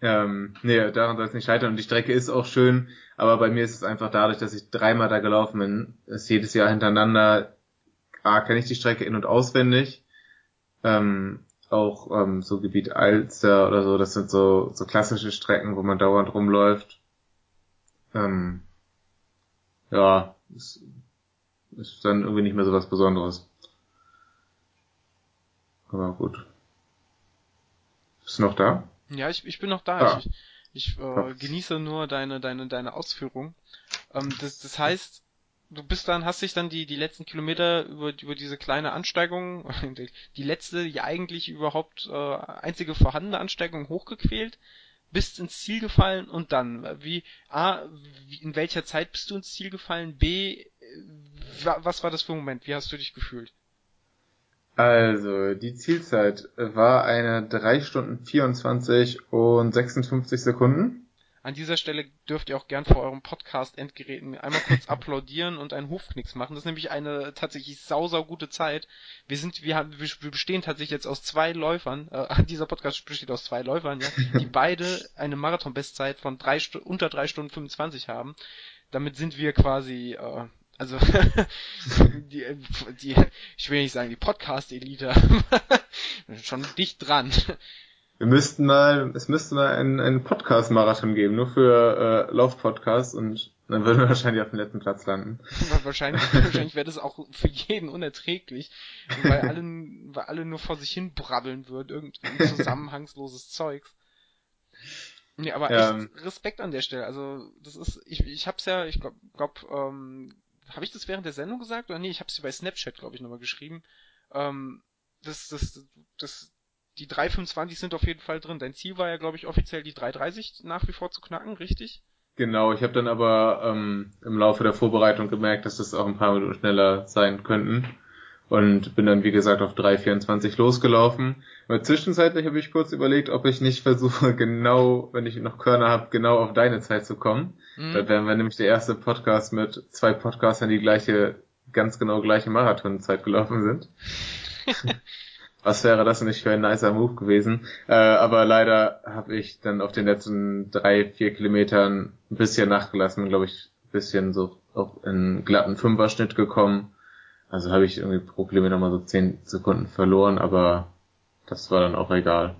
ähm, nee, daran soll es nicht scheitern und die Strecke ist auch schön, aber bei mir ist es einfach dadurch, dass ich dreimal da gelaufen bin, ist jedes Jahr hintereinander, A, kenne ich die Strecke in- und auswendig, ähm, auch ähm, so Gebiet Alster oder so, das sind so, so klassische Strecken, wo man dauernd rumläuft. Ähm, ja, ist, ist dann irgendwie nicht mehr so was Besonderes. Aber gut. Bist du noch da? Ja, ich, ich bin noch da. Ah. Ich, ich äh, genieße nur deine, deine, deine Ausführung. Ähm, das, das heißt, du bist dann, hast dich dann die, die letzten Kilometer über, über diese kleine Ansteigung, die letzte, die eigentlich überhaupt äh, einzige vorhandene Ansteigung hochgequält, bist ins Ziel gefallen und dann, wie, A, wie, in welcher Zeit bist du ins Ziel gefallen? B, äh, wa- was war das für ein Moment? Wie hast du dich gefühlt? Also, die Zielzeit war eine 3 Stunden 24 und 56 Sekunden. An dieser Stelle dürft ihr auch gern vor eurem Podcast-Endgeräten einmal kurz applaudieren und einen Hufknicks machen. Das ist nämlich eine tatsächlich sau, sau gute Zeit. Wir sind, wir haben, wir bestehen tatsächlich jetzt aus zwei Läufern, äh, dieser Podcast besteht aus zwei Läufern, ja, die beide eine Marathon-Bestzeit von drei unter drei Stunden 25 haben. Damit sind wir quasi, äh, also, die, die, ich will nicht sagen, die Podcast-Elite, schon dicht dran. Wir müssten mal, es müsste mal einen, einen Podcast-Marathon geben, nur für äh, Lauf-Podcasts und dann würden wir wahrscheinlich auf dem letzten Platz landen. wahrscheinlich, wahrscheinlich wäre das auch für jeden unerträglich, weil alle, weil alle nur vor sich hin brabbeln würden, irgendwie zusammenhangsloses Zeugs. Nee, aber Ähm. echt Respekt an der Stelle. Also, das ist, ich, ich hab's ja, ich glaub, glaub ähm, habe ich das während der Sendung gesagt? Oder nee, ich hab's dir bei Snapchat, glaube ich, nochmal geschrieben. Ähm, das, das, das, die 3,25 sind auf jeden Fall drin. Dein Ziel war ja, glaube ich, offiziell die 3,30 nach wie vor zu knacken, richtig? Genau, ich habe dann aber ähm, im Laufe der Vorbereitung gemerkt, dass das auch ein paar Minuten schneller sein könnten. Und bin dann, wie gesagt, auf 3,24 losgelaufen. Aber zwischenzeitlich habe ich kurz überlegt, ob ich nicht versuche, genau, wenn ich noch Körner habe, genau auf deine Zeit zu kommen. Mhm. Da wären wir nämlich der erste Podcast mit zwei Podcastern, die gleiche, ganz genau gleiche Marathonzeit gelaufen sind. Was wäre das nicht für ein nicer Move gewesen? Äh, aber leider habe ich dann auf den letzten drei, vier Kilometern ein bisschen nachgelassen, glaube ich, ein bisschen so auf einen glatten Fünfer-Schnitt gekommen. Also habe ich irgendwie pro Kilometer mal so zehn Sekunden verloren, aber das war dann auch egal.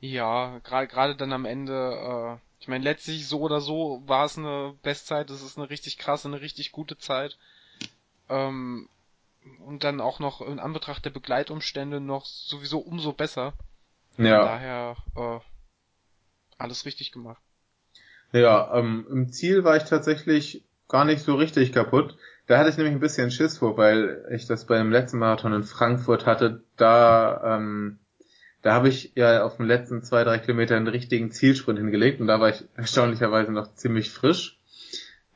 Ja, gerade gerade dann am Ende, äh, ich meine, letztlich so oder so war es eine Bestzeit, das ist eine richtig krasse, eine richtig gute Zeit. Ähm, und dann auch noch in Anbetracht der Begleitumstände noch sowieso umso besser. Von Ja, daher äh, alles richtig gemacht. ja ähm, im Ziel war ich tatsächlich gar nicht so richtig kaputt. Da hatte ich nämlich ein bisschen Schiss vor, weil ich das beim letzten Marathon in Frankfurt hatte. Da, ähm, da habe ich ja auf den letzten zwei, drei Kilometer einen richtigen Zielsprint hingelegt und da war ich erstaunlicherweise noch ziemlich frisch.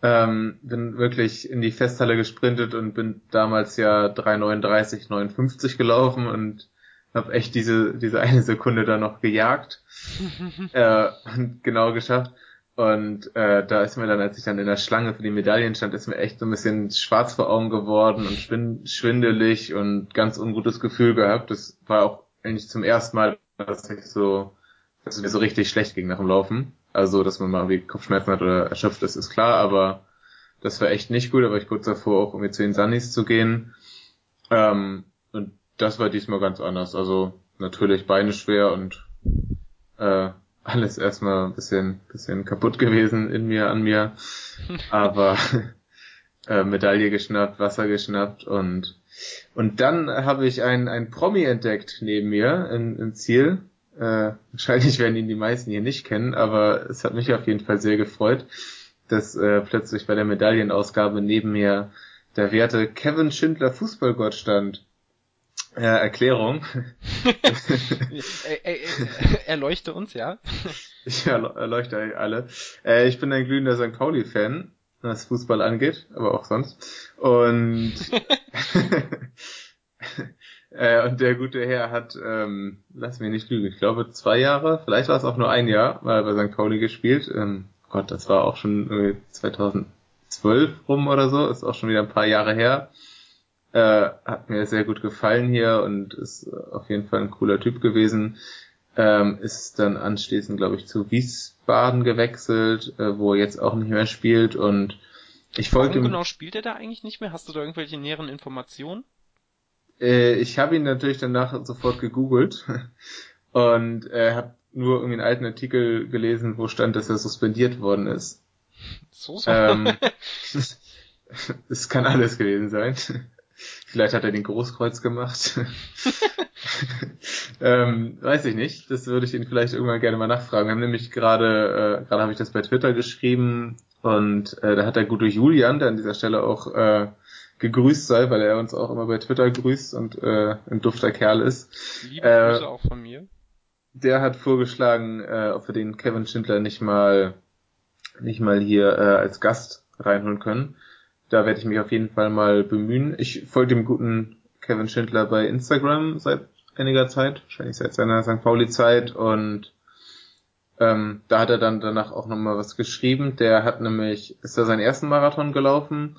Ähm, bin wirklich in die Festhalle gesprintet und bin damals ja 3,39, 59 gelaufen und habe echt diese, diese eine Sekunde da noch gejagt äh, und genau geschafft. Und äh, da ist mir dann, als ich dann in der Schlange für die Medaillen stand, ist mir echt so ein bisschen schwarz vor Augen geworden und schwin- schwindelig und ganz ungutes Gefühl gehabt. Das war auch eigentlich zum ersten Mal, dass ich so, dass es mir so richtig schlecht ging nach dem Laufen. Also, dass man mal irgendwie Kopfschmerzen hat oder erschöpft ist, ist klar, aber das war echt nicht gut. Da war ich kurz davor, auch irgendwie zu den Sunnies zu gehen. Ähm, und das war diesmal ganz anders. Also natürlich Beine schwer und äh, alles erstmal ein bisschen, bisschen kaputt gewesen in mir, an mir. Aber äh, Medaille geschnappt, Wasser geschnappt und und dann habe ich einen, einen Promi entdeckt neben mir im, im Ziel. Äh, wahrscheinlich werden ihn die meisten hier nicht kennen, aber es hat mich auf jeden Fall sehr gefreut. dass äh, plötzlich bei der Medaillenausgabe neben mir der werte Kevin Schindler Fußballgott stand. Äh, Erklärung. Erleuchte uns, ja? Ich erleuchte alle. Äh, ich bin ein glühender St. Pauli-Fan, was Fußball angeht, aber auch sonst. Und äh, und der gute Herr hat, ähm, lass mich nicht lügen, ich glaube zwei Jahre, vielleicht war es auch nur ein Jahr, mal bei St. Pauli gespielt. Ähm, Gott, das war auch schon 2012 rum oder so, ist auch schon wieder ein paar Jahre her. Äh, hat mir sehr gut gefallen hier und ist auf jeden Fall ein cooler Typ gewesen. Ähm, ist dann anschließend, glaube ich, zu Wiesbaden gewechselt, äh, wo er jetzt auch nicht mehr spielt und ich folge ihm. genau spielt er da eigentlich nicht mehr? Hast du da irgendwelche näheren Informationen? Äh, ich habe ihn natürlich danach sofort gegoogelt und äh, habe nur irgendwie einen alten Artikel gelesen, wo stand, dass er suspendiert worden ist. So so. Ähm, es kann alles gewesen sein. Vielleicht hat er den Großkreuz gemacht. ähm, weiß ich nicht. Das würde ich ihn vielleicht irgendwann gerne mal nachfragen. Wir haben nämlich gerade, äh, gerade habe ich das bei Twitter geschrieben und äh, da hat der gute Julian, der an dieser Stelle auch äh, gegrüßt sei, weil er uns auch immer bei Twitter grüßt und äh, ein dufter Kerl ist. Liebe äh, Grüße auch von mir. Der hat vorgeschlagen, äh, ob wir den Kevin Schindler nicht mal nicht mal hier äh, als Gast reinholen können. Da werde ich mich auf jeden Fall mal bemühen. Ich folge dem guten Kevin Schindler bei Instagram seit einiger Zeit, wahrscheinlich seit seiner St. Pauli-Zeit und ähm, da hat er dann danach auch nochmal was geschrieben. Der hat nämlich, ist da seinen ersten Marathon gelaufen,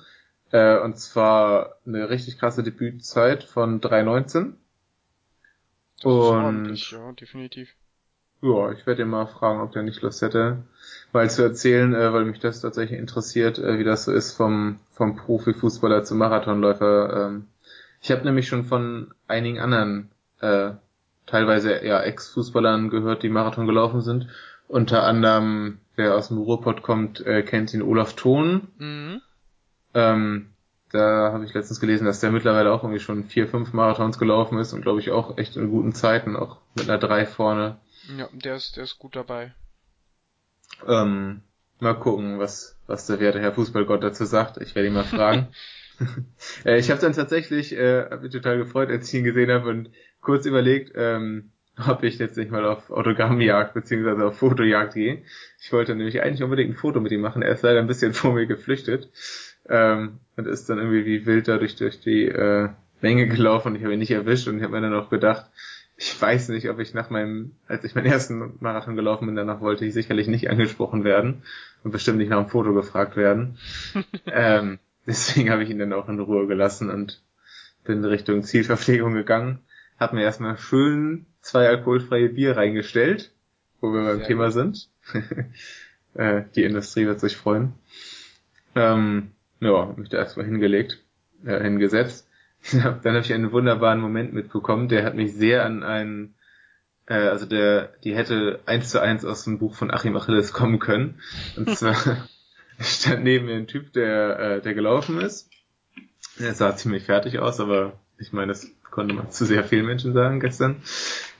äh, und zwar eine richtig krasse Debützeit von 3.19. Und ja, definitiv. Ja, ich werde ihn mal fragen, ob der nicht Lust hätte, mal zu erzählen, äh, weil mich das tatsächlich interessiert, äh, wie das so ist vom, vom Profifußballer zum Marathonläufer. Ähm, ich habe nämlich schon von einigen anderen, äh, teilweise ja Ex-Fußballern gehört, die Marathon gelaufen sind. Unter anderem, wer aus dem Ruhrpott kommt, äh, kennt ihn Olaf Thon. Mhm. Ähm, da habe ich letztens gelesen, dass der mittlerweile auch irgendwie schon vier, fünf Marathons gelaufen ist und glaube ich auch echt in guten Zeiten, auch mit einer drei vorne. Ja, der ist, der ist gut dabei. Ähm, mal gucken, was, was der werte Herr Fußballgott dazu sagt. Ich werde ihn mal fragen. äh, ich habe dann tatsächlich, äh, hab mich total gefreut, als ich ihn gesehen habe und kurz überlegt, ähm, ob ich jetzt nicht mal auf Autogrammjagd beziehungsweise auf Fotojagd gehe. Ich wollte nämlich eigentlich unbedingt ein Foto mit ihm machen. Er ist leider ein bisschen vor mir geflüchtet ähm, und ist dann irgendwie wie wild dadurch durch die äh, Menge gelaufen und ich habe ihn nicht erwischt und ich habe mir dann auch gedacht, ich weiß nicht, ob ich nach meinem, als ich meinen ersten Marathon gelaufen bin, danach wollte ich sicherlich nicht angesprochen werden und bestimmt nicht nach einem Foto gefragt werden. ähm, deswegen habe ich ihn dann auch in Ruhe gelassen und bin Richtung Zielverpflegung gegangen, habe mir erstmal schön zwei alkoholfreie Bier reingestellt, wo wir beim Sehr Thema gut. sind. äh, die Industrie wird sich freuen. Ähm, ja, mich da erstmal hingelegt, äh, hingesetzt. dann habe ich einen wunderbaren Moment mitbekommen, der hat mich sehr an einen, äh, also der, die hätte eins zu eins aus dem Buch von Achim Achilles kommen können. Und zwar stand neben mir ein Typ, der, äh, der gelaufen ist. Er sah ziemlich fertig aus, aber ich meine, das konnte man zu sehr vielen Menschen sagen gestern.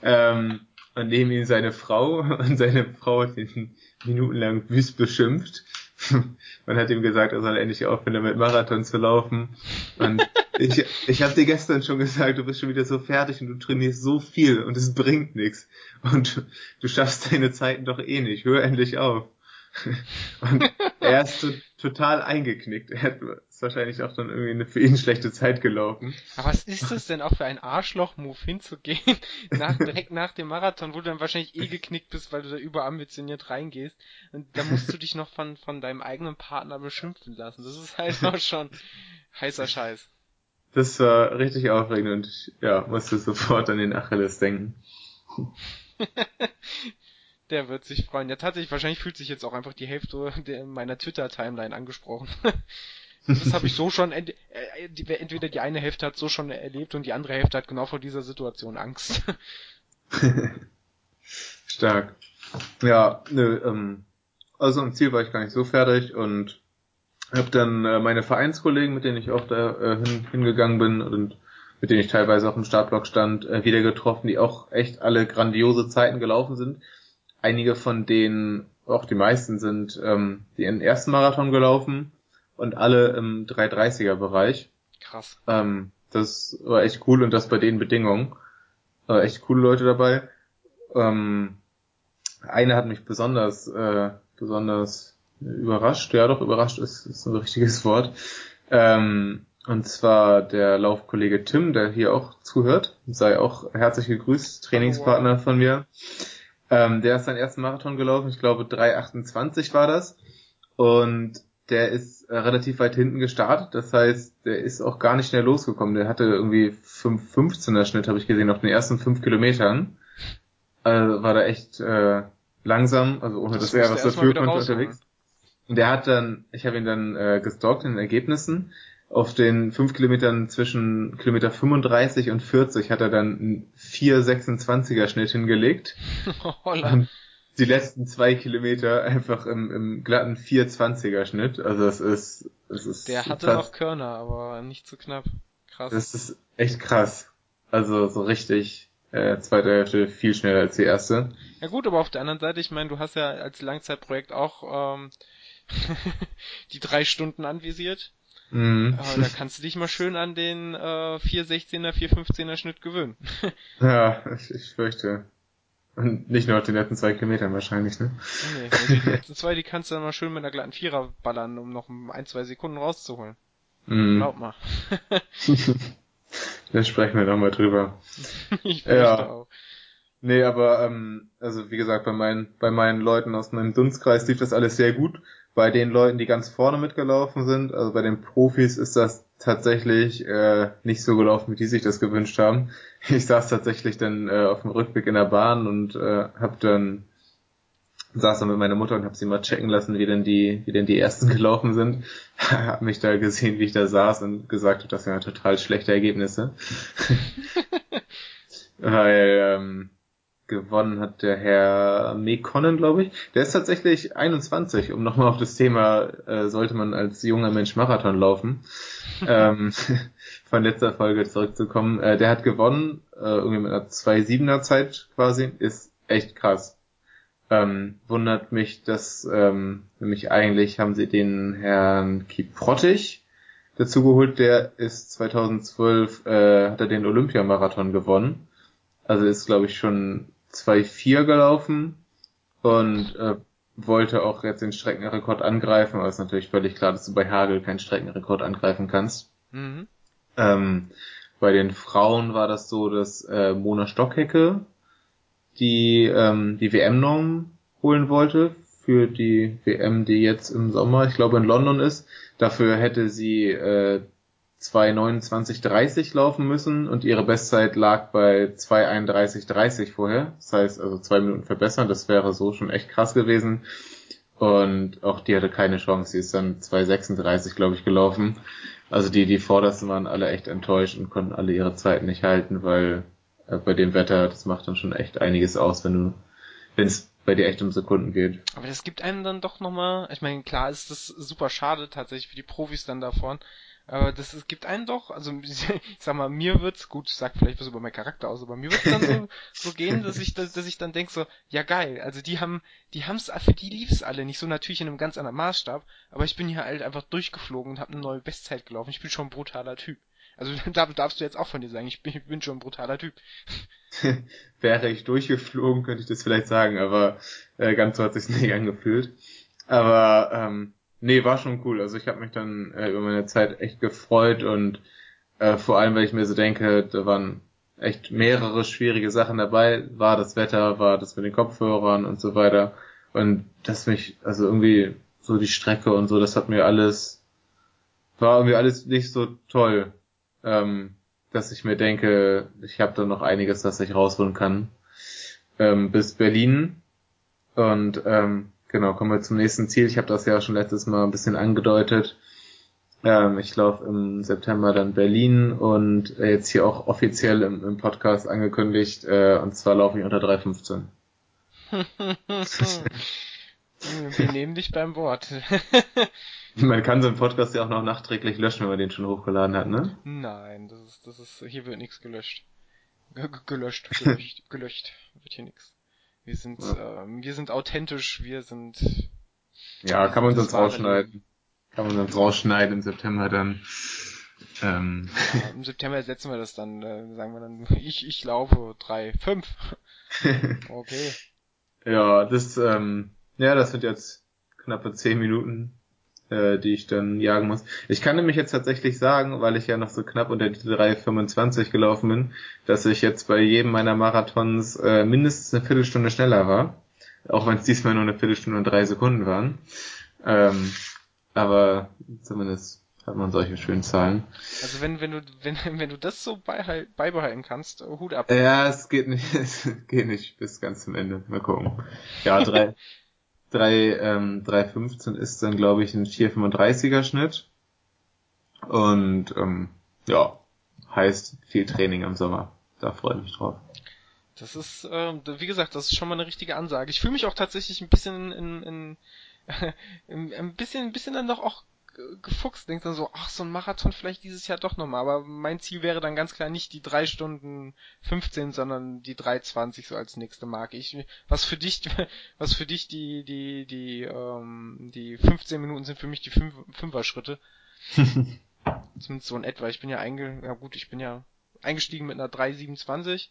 Ähm, und neben ihm seine Frau und seine Frau hat ihn minutenlang wüst beschimpft Man hat ihm gesagt, er soll endlich aufhören, damit Marathon zu laufen. Und ich, ich habe dir gestern schon gesagt, du bist schon wieder so fertig und du trainierst so viel und es bringt nichts. Und du schaffst deine Zeiten doch eh nicht. Hör endlich auf. Und er ist total eingeknickt. Er hat, ist wahrscheinlich auch dann irgendwie eine für ihn schlechte Zeit gelaufen. Aber was ist das denn auch für ein Arschloch-Move hinzugehen, nach, direkt nach dem Marathon, wo du dann wahrscheinlich eh geknickt bist, weil du da überambitioniert reingehst. Und da musst du dich noch von, von deinem eigenen Partner beschimpfen lassen. Das ist halt auch schon heißer Scheiß. Das war richtig aufregend und ich, ja, musste sofort an den Achilles denken. Der wird sich freuen. Ja, tatsächlich, wahrscheinlich fühlt sich jetzt auch einfach die Hälfte der, meiner Twitter-Timeline angesprochen. das habe ich so schon, ent, äh, entweder die eine Hälfte hat so schon erlebt und die andere Hälfte hat genau vor dieser Situation Angst. Stark. Ja, nö, ähm, also im Ziel war ich gar nicht so fertig und habe dann äh, meine Vereinskollegen, mit denen ich auch da äh, hin, hingegangen bin und mit denen ich teilweise auch im Startblock stand, äh, wieder getroffen, die auch echt alle grandiose Zeiten gelaufen sind einige von denen auch die meisten sind ähm, den ersten Marathon gelaufen und alle im 330er Bereich. Krass. Ähm, das war echt cool und das bei den Bedingungen. Äh, echt coole Leute dabei. Ähm, eine hat mich besonders, äh, besonders überrascht. Ja, doch, überrascht ist, ist ein richtiges Wort. Ähm, und zwar der Laufkollege Tim, der hier auch zuhört. Sei auch herzlich gegrüßt, Trainingspartner von mir. Ähm, der ist seinen ersten Marathon gelaufen, ich glaube 3,28 war das. Und der ist äh, relativ weit hinten gestartet, das heißt, der ist auch gar nicht schnell losgekommen. Der hatte irgendwie 5,15er Schnitt, habe ich gesehen, auf den ersten fünf Kilometern. Also war da echt äh, langsam, also ohne das dass er was dafür konnte unterwegs. Und der hat dann, ich habe ihn dann äh, gestalkt in den Ergebnissen. Auf den fünf Kilometern zwischen Kilometer 35 und 40 hat er dann einen 4,26er Schnitt hingelegt. und die letzten zwei Kilometer einfach im, im glatten 4,20er Schnitt. Also es ist, es ist. Der hatte krass. noch Körner, aber nicht zu knapp. Krass. Das ist echt krass. Also so richtig äh, zweite Hälfte viel schneller als die erste. Ja gut, aber auf der anderen Seite, ich meine, du hast ja als Langzeitprojekt auch ähm, die drei Stunden anvisiert. Mhm. Aber da kannst du dich mal schön an den äh, 416er, 415er Schnitt gewöhnen. ja, ich, ich fürchte. Und nicht nur auf den letzten zwei Kilometern wahrscheinlich, ne? Nee, also die letzten zwei, die kannst du dann mal schön mit einer glatten Vierer ballern, um noch ein, zwei Sekunden rauszuholen. Mm. Glaub mal. da sprechen wir nochmal drüber. ich fürchte ja. auch. Nee, aber ähm, also wie gesagt, bei meinen, bei meinen Leuten aus meinem Dunstkreis lief das alles sehr gut bei den Leuten, die ganz vorne mitgelaufen sind, also bei den Profis ist das tatsächlich äh, nicht so gelaufen, wie die sich das gewünscht haben. Ich saß tatsächlich dann äh, auf dem Rückweg in der Bahn und äh, hab dann saß dann mit meiner Mutter und hab sie mal checken lassen, wie denn die, wie denn die ersten gelaufen sind. hab mich da gesehen, wie ich da saß und gesagt habe, das sind ja total schlechte Ergebnisse. Weil ähm, gewonnen hat der Herr Mekonnen, glaube ich. Der ist tatsächlich 21, um nochmal auf das Thema, äh, sollte man als junger Mensch Marathon laufen, ähm, von letzter Folge zurückzukommen. Äh, der hat gewonnen, äh, irgendwie mit einer 2,7er Zeit quasi, ist echt krass. Ähm, wundert mich, dass ähm, nämlich eigentlich haben sie den Herrn Kiprottig dazu geholt, der ist 2012, äh, hat er den Olympiamarathon gewonnen. Also ist, glaube ich, schon 2-4 gelaufen und äh, wollte auch jetzt den Streckenrekord angreifen, aber es ist natürlich völlig klar, dass du bei Hagel keinen Streckenrekord angreifen kannst. Mhm. Ähm, bei den Frauen war das so, dass äh, Mona Stockhecke die ähm, die WM-Norm holen wollte für die WM, die jetzt im Sommer, ich glaube in London ist. Dafür hätte sie äh, 2,29,30 laufen müssen und ihre Bestzeit lag bei 2,31,30 vorher. Das heißt also zwei Minuten verbessern, das wäre so schon echt krass gewesen. Und auch die hatte keine Chance, sie ist dann 2,36 glaube ich gelaufen. Also die, die Vordersten waren alle echt enttäuscht und konnten alle ihre Zeiten nicht halten, weil äh, bei dem Wetter, das macht dann schon echt einiges aus, wenn du, wenn es bei dir echt um Sekunden geht. Aber das gibt einem dann doch nochmal, ich meine, klar ist das super schade tatsächlich für die Profis dann davon, aber das es gibt einen doch, also ich sag mal, mir wird's, gut, ich sag vielleicht was über meinen Charakter aus, aber mir wird's dann so, so gehen, dass ich, dass, dass ich dann denk so, ja geil, also die haben, die haben's, für die lief's alle nicht so natürlich in einem ganz anderen Maßstab, aber ich bin hier halt einfach durchgeflogen und habe eine neue Bestzeit gelaufen. Ich bin schon ein brutaler Typ. Also da darfst du jetzt auch von dir sagen, ich bin, ich bin schon ein brutaler Typ. Wäre ich durchgeflogen, könnte ich das vielleicht sagen, aber äh, ganz so hat sich's nicht angefühlt. Aber ähm, Nee, war schon cool. Also ich habe mich dann äh, über meine Zeit echt gefreut und äh, vor allem, weil ich mir so denke, da waren echt mehrere schwierige Sachen dabei. War das Wetter, war das mit den Kopfhörern und so weiter. Und das mich, also irgendwie so die Strecke und so, das hat mir alles, war irgendwie alles nicht so toll, ähm, dass ich mir denke, ich habe da noch einiges, das ich rausholen kann. Ähm, bis Berlin. Und ähm, Genau, kommen wir zum nächsten Ziel. Ich habe das ja schon letztes Mal ein bisschen angedeutet. Ähm, ich laufe im September dann Berlin und äh, jetzt hier auch offiziell im, im Podcast angekündigt. Äh, und zwar laufe ich unter 3,15. Wir nehmen dich beim Wort. Man kann so einen Podcast ja auch noch nachträglich löschen, wenn man den schon hochgeladen hat, ne? Nein, das ist, das ist, hier wird nichts gelöscht. G gelöscht, gelöscht, gelöscht, wird hier nichts. Wir sind, ja. äh, wir sind authentisch, wir sind. Ja, kann man sonst rausschneiden. Kann man sonst rausschneiden im September dann. Ähm. Ja, Im September setzen wir das dann, äh, sagen wir dann, ich, ich laufe drei, fünf. okay. Ja, das, ähm, ja, das sind jetzt knappe zehn Minuten, äh, die ich dann jagen muss. Ich kann nämlich jetzt tatsächlich sagen, weil ich ja noch so knapp unter die 3,25 gelaufen bin, dass ich jetzt bei jedem meiner Marathons äh, mindestens eine Viertelstunde schneller war. Auch wenn es diesmal nur eine Viertelstunde und drei Sekunden waren. Ähm, aber zumindest hat man solche schönen Zahlen. Also wenn, wenn du, wenn, wenn du das so beibehalten kannst, Hut ab. Ja, es geht nicht, es geht nicht bis ganz zum Ende. Mal gucken. Ja, drei, drei, ähm, 3,15 ist dann, glaube ich, ein 4,35er Schnitt. Und, ähm, ja, heißt viel Training im Sommer. Da freue ich mich drauf. Das ist, ähm, wie gesagt, das ist schon mal eine richtige Ansage. Ich fühle mich auch tatsächlich ein bisschen in, in, in ein bisschen, ein bisschen dann doch auch gefuchst, denkst dann so, ach, so ein Marathon vielleicht dieses Jahr doch nochmal, aber mein Ziel wäre dann ganz klar nicht die drei Stunden 15, sondern die 3,20 so als nächste Marke. Ich, was für dich, was für dich die, die, die, ähm, die 15 Minuten sind für mich die Fünf, Fünfer-Schritte. Zumindest so in etwa. Ich bin ja einge, ja gut, ich bin ja eingestiegen mit einer 3,27,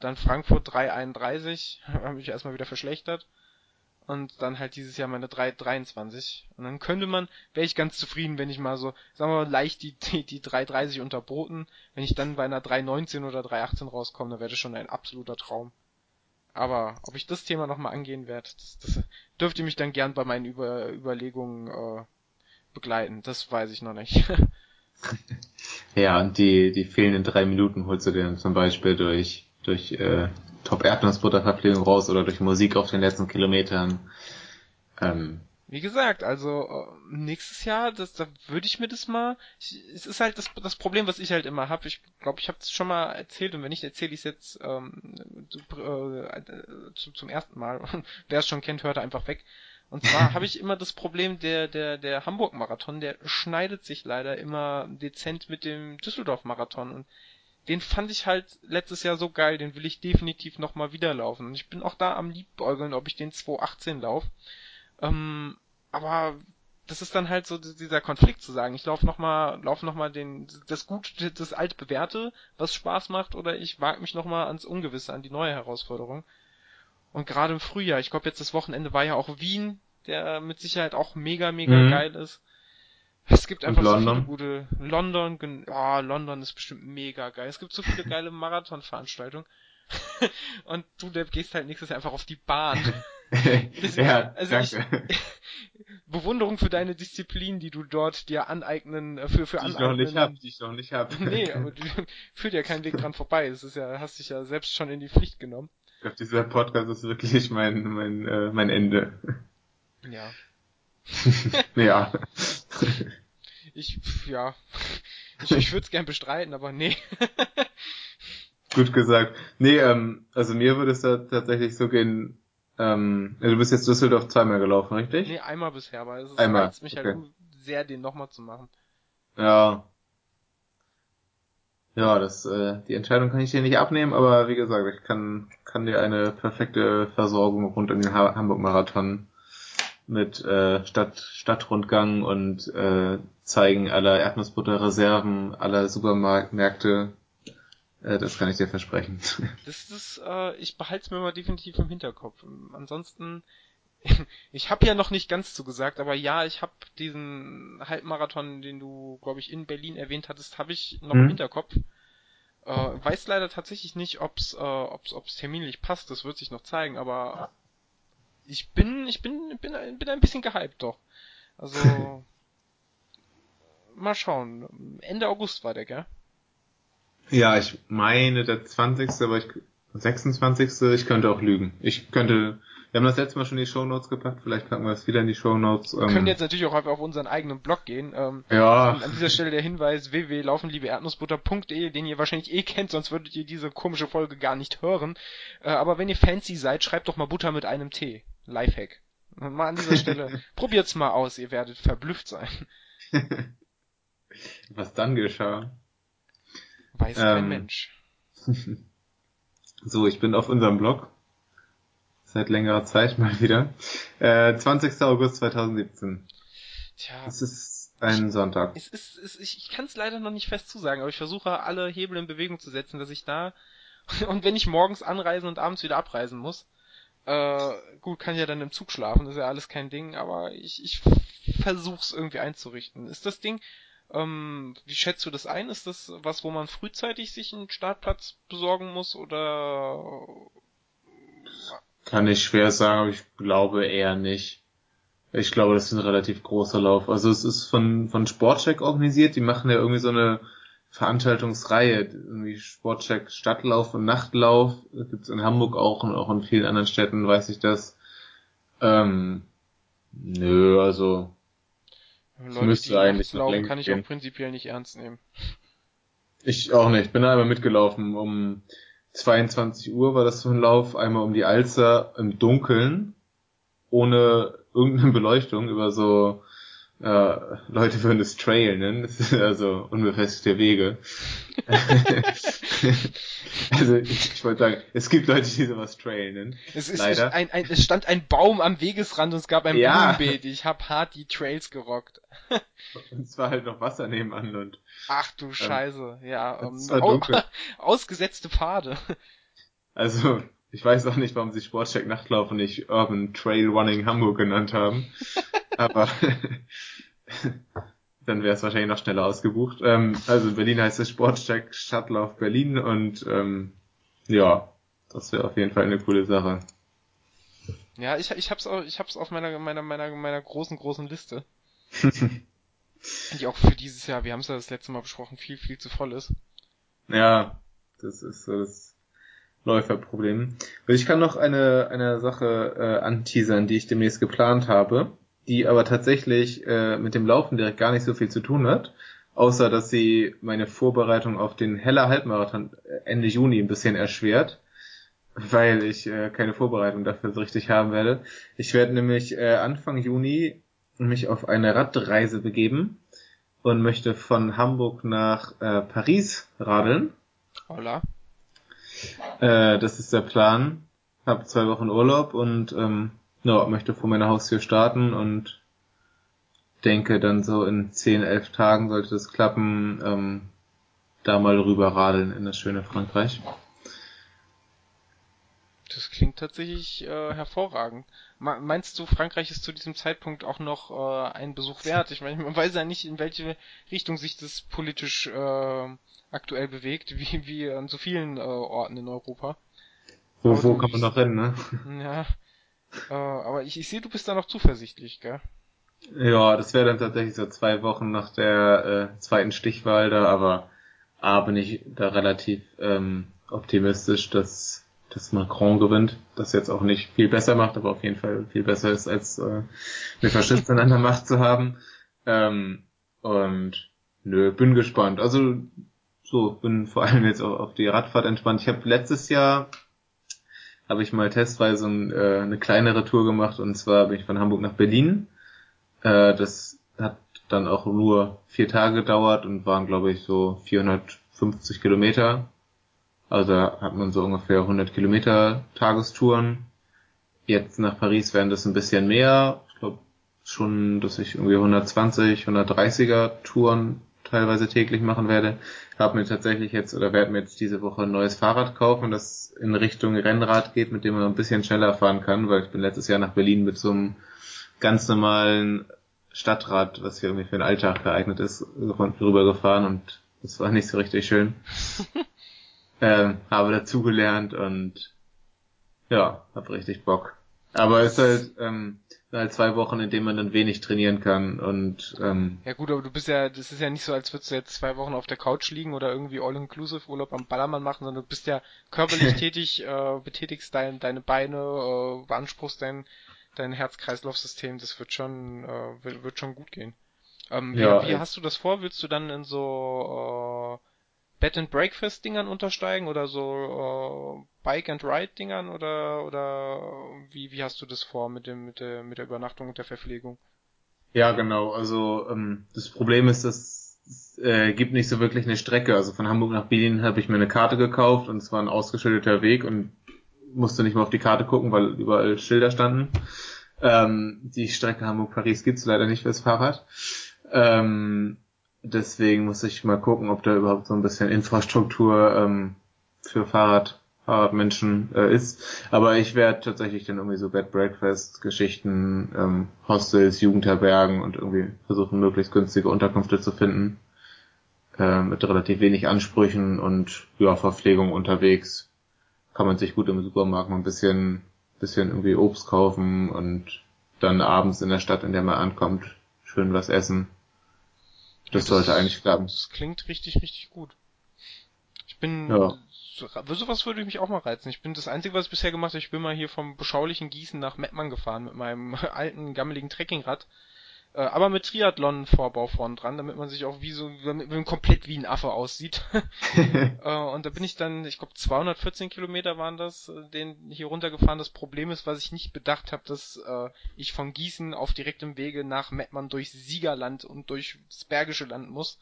dann Frankfurt 3,31, habe ich erstmal wieder verschlechtert und dann halt dieses Jahr meine 3,23. Und dann könnte man, wäre ich ganz zufrieden, wenn ich mal so, sagen wir mal, leicht die, die, die 3,30 unterboten. Wenn ich dann bei einer 3,19 oder 3,18 rauskomme, dann wäre das schon ein absoluter Traum. Aber ob ich das Thema nochmal angehen werde, das, das dürft ihr mich dann gern bei meinen Über Überlegungen äh, begleiten. Das weiß ich noch nicht. ja, und die, die fehlenden drei Minuten holst du dir dann zum Beispiel durch, durch äh, Top-Erdnussbutterverpflegung raus oder durch Musik auf den letzten Kilometern. Ähm, wie gesagt, also äh, nächstes Jahr, das, da würde ich mir das mal. Ich, es ist halt das, das Problem, was ich halt immer habe. Ich glaube, ich habe es schon mal erzählt und wenn nicht, erzähle ich es jetzt ähm, äh, zu, zum ersten Mal. Wer es schon kennt, hört einfach weg. Und zwar habe ich immer das Problem, der der der Hamburg Marathon, der schneidet sich leider immer dezent mit dem Düsseldorf Marathon und den fand ich halt letztes Jahr so geil, den will ich definitiv nochmal wieder laufen. Und ich bin auch da am liebäugeln, ob ich den 218 lauf. Ähm, aber das ist dann halt so dieser Konflikt zu sagen, ich laufe nochmal, laufe nochmal den, das gut, das alte bewährte, was Spaß macht, oder ich wage mich nochmal ans Ungewisse, an die neue Herausforderung. Und gerade im Frühjahr, ich glaube jetzt das Wochenende war ja auch Wien, der mit Sicherheit auch mega, mega mhm. geil ist. Es gibt einfach so viele gute. London, oh, London ist bestimmt mega geil. Es gibt so viele geile Marathonveranstaltungen. und du, der gehst halt nächstes Jahr einfach auf die Bahn. ja, also danke. Ich, Bewunderung für deine Disziplin, die du dort dir aneignen, äh, für, für die aneignen. Ich noch nicht hab, die ich noch nicht hab. nee, aber du führt ja keinen Weg dran vorbei. Es ist ja, hast dich ja selbst schon in die Pflicht genommen. Ich glaube, dieser Podcast ist wirklich mein, mein, äh, mein Ende. Ja. ja. Ich, ja. Ich, ich würde es gern bestreiten, aber nee. Gut gesagt. Nee, ähm, also mir würde es da tatsächlich so gehen, ähm, du bist jetzt Düsseldorf zweimal gelaufen, richtig? Nee, einmal bisher, aber es reizt mich halt okay. halt sehr, den nochmal zu machen. Ja. Ja, das, äh, die Entscheidung kann ich dir nicht abnehmen, aber wie gesagt, ich kann, kann dir eine perfekte Versorgung rund um den Hamburg-Marathon mit äh, Stadt, Stadtrundgang und äh, Zeigen aller Erdnussbutterreserven, aller Supermärkte. Äh, das kann ich dir versprechen. Das ist, äh, ich behalte es mir mal definitiv im Hinterkopf. Ansonsten, ich habe ja noch nicht ganz zugesagt, aber ja, ich habe diesen Halbmarathon, den du, glaube ich, in Berlin erwähnt hattest, habe ich noch mhm. im Hinterkopf. Äh, weiß leider tatsächlich nicht, ob's, äh, ob's, ob's terminlich passt. Das wird sich noch zeigen, aber ich bin, ich bin, bin, bin ein bisschen gehypt doch. Also, mal schauen. Ende August war der, gell? Ja, ich meine der 20. aber ich 26. Ich könnte auch lügen. Ich könnte wir haben das letzte Mal schon in die Show Notes gepackt, vielleicht packen wir es wieder in die Show Notes. Wir ähm, können jetzt natürlich auch einfach auf unseren eigenen Blog gehen. Ähm, ja. An, dieser Stelle der Hinweis www.laufenliebeerdnussbutter.de, den ihr wahrscheinlich eh kennt, sonst würdet ihr diese komische Folge gar nicht hören. Äh, aber wenn ihr fancy seid, schreibt doch mal Butter mit einem T. Lifehack. Mal an dieser Stelle, probiert's mal aus, ihr werdet verblüfft sein. Was dann geschah? Weiß ähm, kein Mensch. so, ich bin auf unserem Blog seit längerer Zeit mal wieder. Äh, 20. August 2017. Tja. Es ist ein ich, Sonntag. Es ist, es, ich ich kann es leider noch nicht fest zusagen, aber ich versuche alle Hebel in Bewegung zu setzen, dass ich da und wenn ich morgens anreisen und abends wieder abreisen muss, äh, gut, kann ja dann im Zug schlafen, das ist ja alles kein Ding, aber ich, ich versuch's irgendwie einzurichten. Ist das Ding, ähm, wie schätzt du das ein? Ist das was, wo man frühzeitig sich einen Startplatz besorgen muss oder? Kann ich schwer sagen, aber ich glaube eher nicht. Ich glaube, das ist ein relativ großer Lauf. Also es ist von, von Sportcheck organisiert. Die machen ja irgendwie so eine Veranstaltungsreihe. Irgendwie Sportcheck Stadtlauf und Nachtlauf. Das gibt's in Hamburg auch und auch in vielen anderen Städten weiß ich das. Ähm, nö, also Leute, müsste die eigentlich laufen, kann ich gehen. auch prinzipiell nicht ernst nehmen. Ich auch nicht. Bin da einmal mitgelaufen. Um 22 Uhr war das so ein Lauf. Einmal um die Alster im Dunkeln. Ohne irgendeine Beleuchtung über so äh, Leute würden es Trail nennen, also unbefestigte Wege. also ich, ich wollte sagen, es gibt Leute, die sowas Trail nennen. Es, ist, Leider. Ein, ein, es stand ein Baum am Wegesrand und es gab ein ja. Blumenbeet. Ich habe hart die Trails gerockt. und es war halt noch Wasser nebenan und. Ach du ähm, Scheiße, ja. Um, au, ausgesetzte Pfade. Also, ich weiß auch nicht, warum sie Sportcheck Nachtlauf und nicht Urban Trail Running Hamburg genannt haben. Aber dann wäre es wahrscheinlich noch schneller ausgebucht. Ähm, also in Berlin heißt es Sportcheck Shuttle auf Berlin und ähm, ja, das wäre auf jeden Fall eine coole Sache. Ja, ich, ich hab's auch, ich hab's auf meiner, meiner, meiner, meiner großen, großen Liste. die auch für dieses Jahr, wir haben es ja das letzte Mal besprochen, viel, viel zu voll ist. Ja, das ist so das Läuferproblem. Ich kann noch eine, eine Sache äh, anteasern, die ich demnächst geplant habe die aber tatsächlich äh, mit dem Laufen direkt gar nicht so viel zu tun hat, außer dass sie meine Vorbereitung auf den Heller Halbmarathon äh, Ende Juni ein bisschen erschwert, weil ich äh, keine Vorbereitung dafür so richtig haben werde. Ich werde nämlich äh, Anfang Juni mich auf eine Radreise begeben und möchte von Hamburg nach äh, Paris radeln. Hola. Äh, das ist der Plan. Hab zwei Wochen Urlaub und ähm, ja, möchte vor meiner Haustür starten und denke dann so in 10, 11 Tagen sollte das klappen, ähm, da mal rüber radeln in das schöne Frankreich. Das klingt tatsächlich äh, hervorragend. Meinst du, Frankreich ist zu diesem Zeitpunkt auch noch äh, ein Besuch wert? Ich meine, man weiß ja nicht, in welche Richtung sich das politisch äh, aktuell bewegt, wie, wie an so vielen äh, Orten in Europa. Wo, wo kann man noch hin, ne? Ja, äh, aber ich, ich sehe, du bist da noch zuversichtlich, gell? Ja, das wäre dann tatsächlich so zwei Wochen nach der äh, zweiten Stichwahl da, aber A bin ich da relativ ähm, optimistisch, dass, dass Macron gewinnt. Das jetzt auch nicht viel besser macht, aber auf jeden Fall viel besser ist, als äh, eine Faschistin an der Macht zu haben. Ähm, und nö, bin gespannt. Also so, bin vor allem jetzt auch auf die Radfahrt entspannt. Ich habe letztes Jahr habe ich mal testweise ein, äh, eine kleinere Tour gemacht und zwar bin ich von Hamburg nach Berlin. Äh, das hat dann auch nur vier Tage gedauert und waren glaube ich so 450 Kilometer. Also da hat man so ungefähr 100 Kilometer Tagestouren. Jetzt nach Paris werden das ein bisschen mehr. Ich glaube schon, dass ich irgendwie 120, 130er Touren teilweise täglich machen werde. Habe mir tatsächlich jetzt oder werde mir jetzt diese Woche ein neues Fahrrad kaufen, das in Richtung Rennrad geht, mit dem man ein bisschen schneller fahren kann, weil ich bin letztes Jahr nach Berlin mit so einem ganz normalen Stadtrad, was hier irgendwie für den Alltag geeignet ist, rübergefahren und das war nicht so richtig schön. ähm, habe dazugelernt und ja, hab richtig Bock. Aber es ist halt, ähm, halt zwei Wochen, in denen man dann wenig trainieren kann und ähm, Ja gut, aber du bist ja, das ist ja nicht so, als würdest du jetzt zwei Wochen auf der Couch liegen oder irgendwie All-Inclusive Urlaub am Ballermann machen, sondern du bist ja körperlich tätig, äh, betätigst dein, deine Beine, äh, beanspruchst dein, dein Herz-Kreislauf-System, das wird schon, äh, wird, wird schon gut gehen. Ähm, wie, ja, wie hast du das vor? Willst du dann in so äh, Bed and Breakfast Dingern untersteigen oder so äh, Bike and Ride Dingern oder oder wie wie hast du das vor mit dem mit der mit der Übernachtung und der Verpflegung? Ja, genau. Also ähm, das Problem ist, dass es äh, gibt nicht so wirklich eine Strecke. Also von Hamburg nach Berlin habe ich mir eine Karte gekauft und es war ein ausgeschilderter Weg und musste nicht mehr auf die Karte gucken, weil überall Schilder standen. Ähm, die Strecke Hamburg-Paris gibt's leider nicht fürs Fahrrad. Ähm, deswegen muss ich mal gucken, ob da überhaupt so ein bisschen Infrastruktur ähm, für Fahrrad, Fahrradmenschen äh, ist. Aber ich werde tatsächlich dann irgendwie so Bed Breakfast Geschichten, ähm, Hostels, Jugendherbergen und irgendwie versuchen, möglichst günstige Unterkünfte zu finden. Äh, mit relativ wenig Ansprüchen und ja, Verpflegung unterwegs. Kann man sich gut im Supermarkt mal ein bisschen, bisschen irgendwie Obst kaufen und dann abends in der Stadt, in der man ankommt, schön was essen. Das, das sollte eigentlich klappen. Das klingt richtig, richtig gut. Ich bin, ja. so, sowas würde mich auch mal reizen. Ich bin das Einzige, was ich bisher gemacht habe, ich bin mal hier vom beschaulichen Gießen nach Mettmann gefahren mit meinem alten, gammeligen Trekkingrad. Äh, aber mit Triathlon-Vorbau vorn dran, damit man sich auch wie so, damit man komplett wie ein Affe aussieht. äh, und da bin ich dann, ich glaube 214 Kilometer waren das, äh, den hier runtergefahren. Das Problem ist, was ich nicht bedacht habe, dass äh, ich von Gießen auf direktem Wege nach Mettmann durch Siegerland und durch das Bergische Land muss.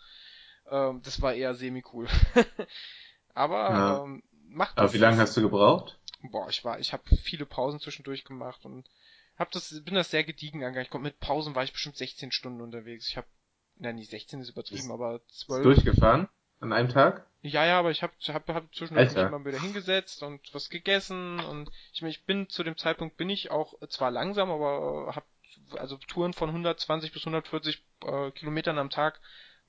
Äh, das war eher semi-cool. aber ja. ähm, macht Aber wie lange hast du gebraucht? Boah, ich war, ich habe viele Pausen zwischendurch gemacht und hab das, bin das sehr gediegen angegangen. Ich glaub, mit Pausen war ich bestimmt 16 Stunden unterwegs. Ich habe, na nicht 16 ist übertrieben, ist, aber 12. Durchgefahren? An einem Tag? Ja, ja, aber ich habe hab, hab zwischendurch mich mal wieder hingesetzt und was gegessen und ich, ich bin zu dem Zeitpunkt bin ich auch zwar langsam, aber hab also Touren von 120 bis 140 äh, Kilometern am Tag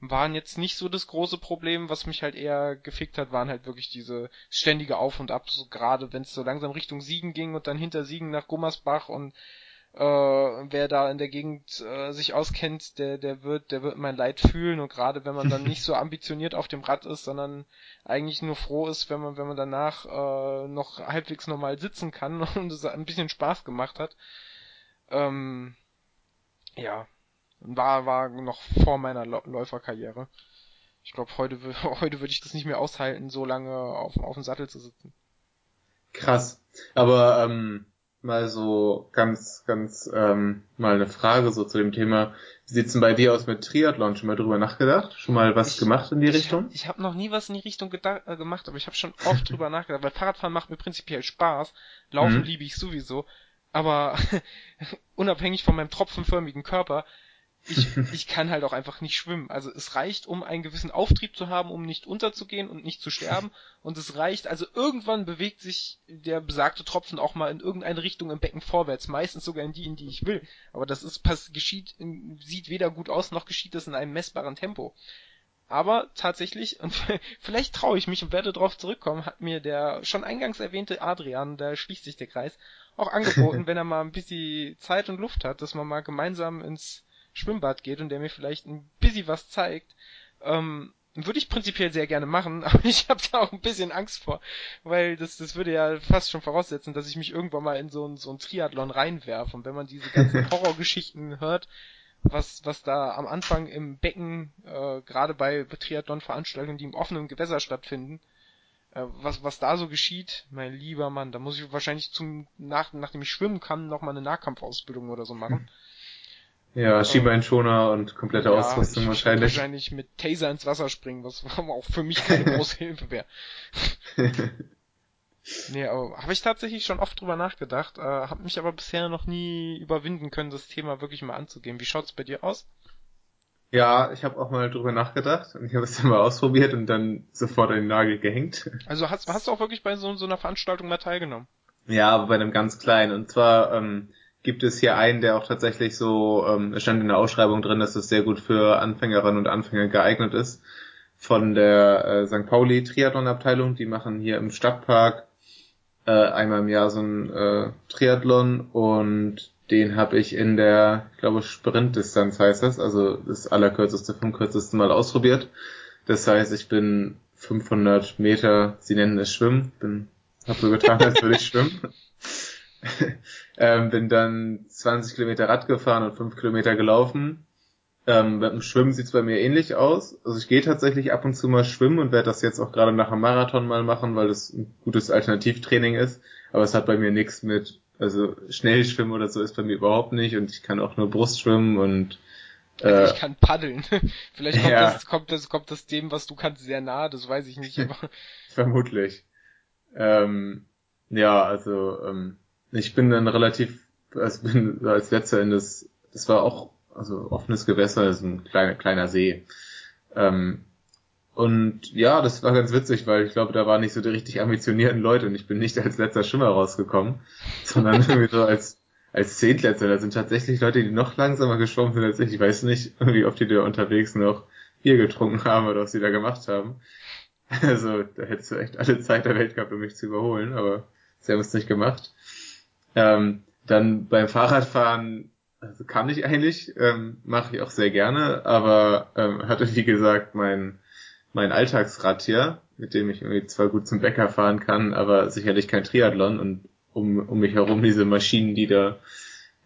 waren jetzt nicht so das große Problem. Was mich halt eher gefickt hat, waren halt wirklich diese ständige Auf und Ab, so gerade wenn es so langsam Richtung Siegen ging und dann hinter Siegen nach Gummersbach und äh, wer da in der Gegend äh, sich auskennt, der, der wird, der wird mein Leid fühlen und gerade wenn man dann nicht so ambitioniert auf dem Rad ist, sondern eigentlich nur froh ist, wenn man, wenn man danach äh, noch halbwegs normal sitzen kann und es ein bisschen Spaß gemacht hat. Ähm, ja, war, war noch vor meiner Läuferkarriere. Ich glaube, heute, heute würde ich das nicht mehr aushalten, so lange auf, auf dem Sattel zu sitzen. Krass. Aber ähm, mal so ganz, ganz ähm, mal eine Frage so zu dem Thema. Wie sieht's denn bei dir aus mit Triathlon? Schon mal drüber nachgedacht? Schon mal was ich, gemacht in die ich Richtung? Ich habe noch nie was in die Richtung äh, gemacht, aber ich habe schon oft drüber nachgedacht, weil Fahrradfahren macht mir prinzipiell Spaß. Laufen mhm. liebe ich sowieso. Aber unabhängig von meinem tropfenförmigen Körper ich, ich kann halt auch einfach nicht schwimmen. Also es reicht, um einen gewissen Auftrieb zu haben, um nicht unterzugehen und nicht zu sterben. Und es reicht, also irgendwann bewegt sich der besagte Tropfen auch mal in irgendeine Richtung im Becken vorwärts, meistens sogar in die, in die ich will. Aber das ist, pass, geschieht, sieht weder gut aus, noch geschieht das in einem messbaren Tempo. Aber tatsächlich, und vielleicht traue ich mich und werde darauf zurückkommen, hat mir der schon eingangs erwähnte Adrian, da schließt sich der Kreis, auch angeboten, wenn er mal ein bisschen Zeit und Luft hat, dass man mal gemeinsam ins Schwimmbad geht und der mir vielleicht ein bisschen was zeigt, ähm, würde ich prinzipiell sehr gerne machen, aber ich habe da auch ein bisschen Angst vor, weil das, das würde ja fast schon voraussetzen, dass ich mich irgendwann mal in so ein, so ein Triathlon reinwerfe. Und wenn man diese ganzen Horrorgeschichten hört, was, was da am Anfang im Becken, äh, gerade bei Triathlon-Veranstaltungen, die im offenen Gewässer stattfinden, äh, was, was da so geschieht, mein lieber Mann, da muss ich wahrscheinlich zum, nach, nachdem ich schwimmen kann, noch mal eine Nahkampfausbildung oder so machen. Ja, Schienbeinschoner und komplette ja, Ausrüstung ich wahrscheinlich. Wahrscheinlich mit Taser ins Wasser springen, was auch für mich keine große Hilfe wäre. nee, aber habe ich tatsächlich schon oft drüber nachgedacht, äh, habe mich aber bisher noch nie überwinden können, das Thema wirklich mal anzugehen. Wie schaut's bei dir aus? Ja, ich habe auch mal drüber nachgedacht und ich habe es dann mal ausprobiert und dann sofort an den Nagel gehängt. Also hast, hast du auch wirklich bei so, so einer Veranstaltung mal teilgenommen? Ja, aber bei einem ganz kleinen. Und zwar ähm, gibt es hier einen, der auch tatsächlich so, ähm, es stand in der Ausschreibung drin, dass es sehr gut für Anfängerinnen und Anfänger geeignet ist. Von der äh, St. Pauli Triathlon Abteilung, die machen hier im Stadtpark äh, einmal im Jahr so ein äh, Triathlon und den habe ich in der, ich glaube, Sprintdistanz heißt das, also das allerkürzeste vom kürzesten Mal ausprobiert. Das heißt, ich bin 500 Meter, sie nennen es Schwimmen, bin, hab so getan, als würde ich schwimmen. ähm, bin dann 20 Kilometer Rad gefahren und 5 Kilometer gelaufen. Ähm, mit dem Schwimmen sieht's bei mir ähnlich aus. Also ich gehe tatsächlich ab und zu mal schwimmen und werde das jetzt auch gerade nach einem Marathon mal machen, weil das ein gutes Alternativtraining ist. Aber es hat bei mir nichts mit, also schnell schwimmen oder so ist bei mir überhaupt nicht und ich kann auch nur Brust schwimmen und also ich kann paddeln. Vielleicht kommt, ja. das, kommt, das, kommt das dem, was du kannst, sehr nah, das weiß ich nicht. Vermutlich. Ähm, ja, also ähm, ich bin dann relativ, also bin als letzter in das, das war auch also offenes Gewässer, das ist ein kleiner kleiner See. Ähm, und ja, das war ganz witzig, weil ich glaube, da waren nicht so die richtig ambitionierten Leute und ich bin nicht als letzter Schimmer rausgekommen, sondern irgendwie so als als Zehntletzter. Da sind tatsächlich Leute, die noch langsamer geschwommen sind als ich. Ich weiß nicht, irgendwie, ob die da unterwegs noch Bier getrunken haben oder was sie da gemacht haben. Also, da hättest du echt alle Zeit der Welt gehabt, um mich zu überholen, aber sie haben es nicht gemacht. Ähm, dann beim Fahrradfahren also kann ich eigentlich, ähm, mache ich auch sehr gerne, aber ähm, hatte wie gesagt mein mein Alltagsrad hier, mit dem ich irgendwie zwar gut zum Bäcker fahren kann, aber sicherlich kein Triathlon und um, um mich herum diese Maschinen, die da,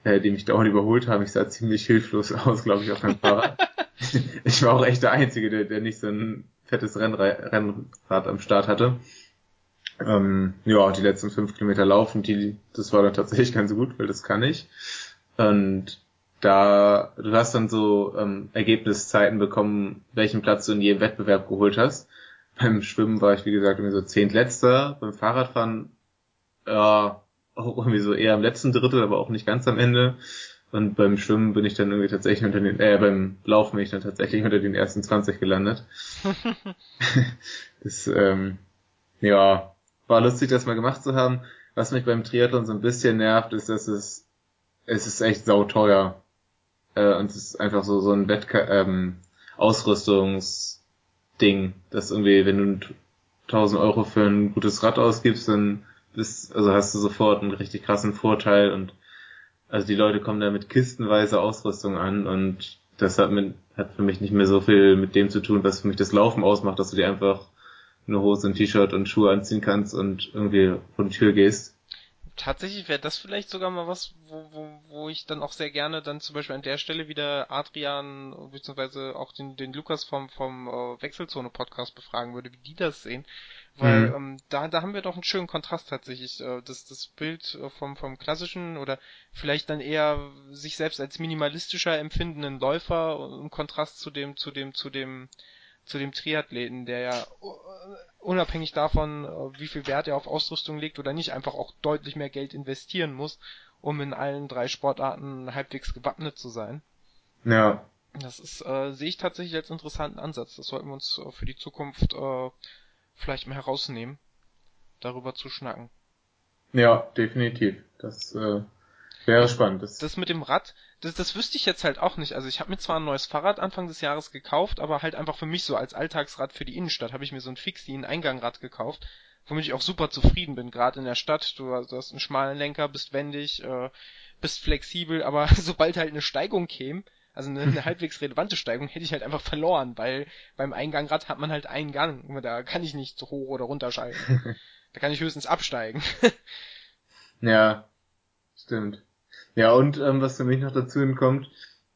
äh, die mich dauernd überholt haben. Ich sah ziemlich hilflos aus, glaube ich, auf meinem Fahrrad. ich war auch echt der Einzige, der, der nicht so ein fettes Rennrad, Rennrad am Start hatte. Ähm, ja, die letzten fünf Kilometer laufen, die, das war dann tatsächlich ganz gut, weil das kann ich. Und da, du hast dann so ähm, Ergebniszeiten bekommen, welchen Platz du in jedem Wettbewerb geholt hast. Beim Schwimmen war ich, wie gesagt, irgendwie so zehntletzter. Beim Fahrradfahren ja, auch irgendwie so eher im letzten Drittel, aber auch nicht ganz am Ende. Und beim Schwimmen bin ich dann irgendwie tatsächlich unter den, äh, beim Laufen bin ich dann tatsächlich unter den ersten 20 gelandet. das, ähm, ja, war lustig, das mal gemacht zu haben. Was mich beim Triathlon so ein bisschen nervt, ist, dass es, es ist echt sauteuer. Äh, und es ist einfach so, so ein Wettka ähm, Ausrüstungsding, dass irgendwie, wenn du 1000 Euro für ein gutes Rad ausgibst, dann bist, also hast du sofort einen richtig krassen Vorteil und also die Leute kommen da mit kistenweise Ausrüstung an und das hat, mit, hat für mich nicht mehr so viel mit dem zu tun, was für mich das Laufen ausmacht, dass du dir einfach eine Hose, ein T-Shirt und Schuhe anziehen kannst und irgendwie vor die Tür gehst. Tatsächlich wäre das vielleicht sogar mal was, wo, wo, wo ich dann auch sehr gerne dann zum Beispiel an der Stelle wieder Adrian beziehungsweise auch den, den Lukas vom, vom äh, Wechselzone-Podcast befragen würde, wie die das sehen. Weil mhm. ähm, da, da haben wir doch einen schönen Kontrast tatsächlich. Äh, das, das Bild äh, vom, vom klassischen oder vielleicht dann eher sich selbst als minimalistischer empfindenden Läufer im Kontrast zu dem, zu dem, zu dem, zu dem Triathleten, der ja äh, unabhängig davon, äh, wie viel Wert er auf Ausrüstung legt oder nicht, einfach auch deutlich mehr Geld investieren muss, um in allen drei Sportarten halbwegs gewappnet zu sein. Ja. Das ist, äh, sehe ich tatsächlich als interessanten Ansatz. Das sollten wir uns äh, für die Zukunft äh, vielleicht mal herausnehmen, darüber zu schnacken. Ja, definitiv. Das äh, wäre spannend. Das, das mit dem Rad, das, das wüsste ich jetzt halt auch nicht. Also ich habe mir zwar ein neues Fahrrad Anfang des Jahres gekauft, aber halt einfach für mich so als Alltagsrad für die Innenstadt habe ich mir so ein Fixie, ein Eingangrad gekauft, womit ich auch super zufrieden bin, gerade in der Stadt. Du, du hast einen schmalen Lenker, bist wendig, äh, bist flexibel, aber sobald halt eine Steigung käme, also eine, eine halbwegs relevante Steigung hätte ich halt einfach verloren, weil beim Eingangrad hat man halt einen Gang. Da kann ich nicht so hoch oder runter schalten. da kann ich höchstens absteigen. ja, stimmt. Ja, und ähm, was für mich noch dazu hinkommt,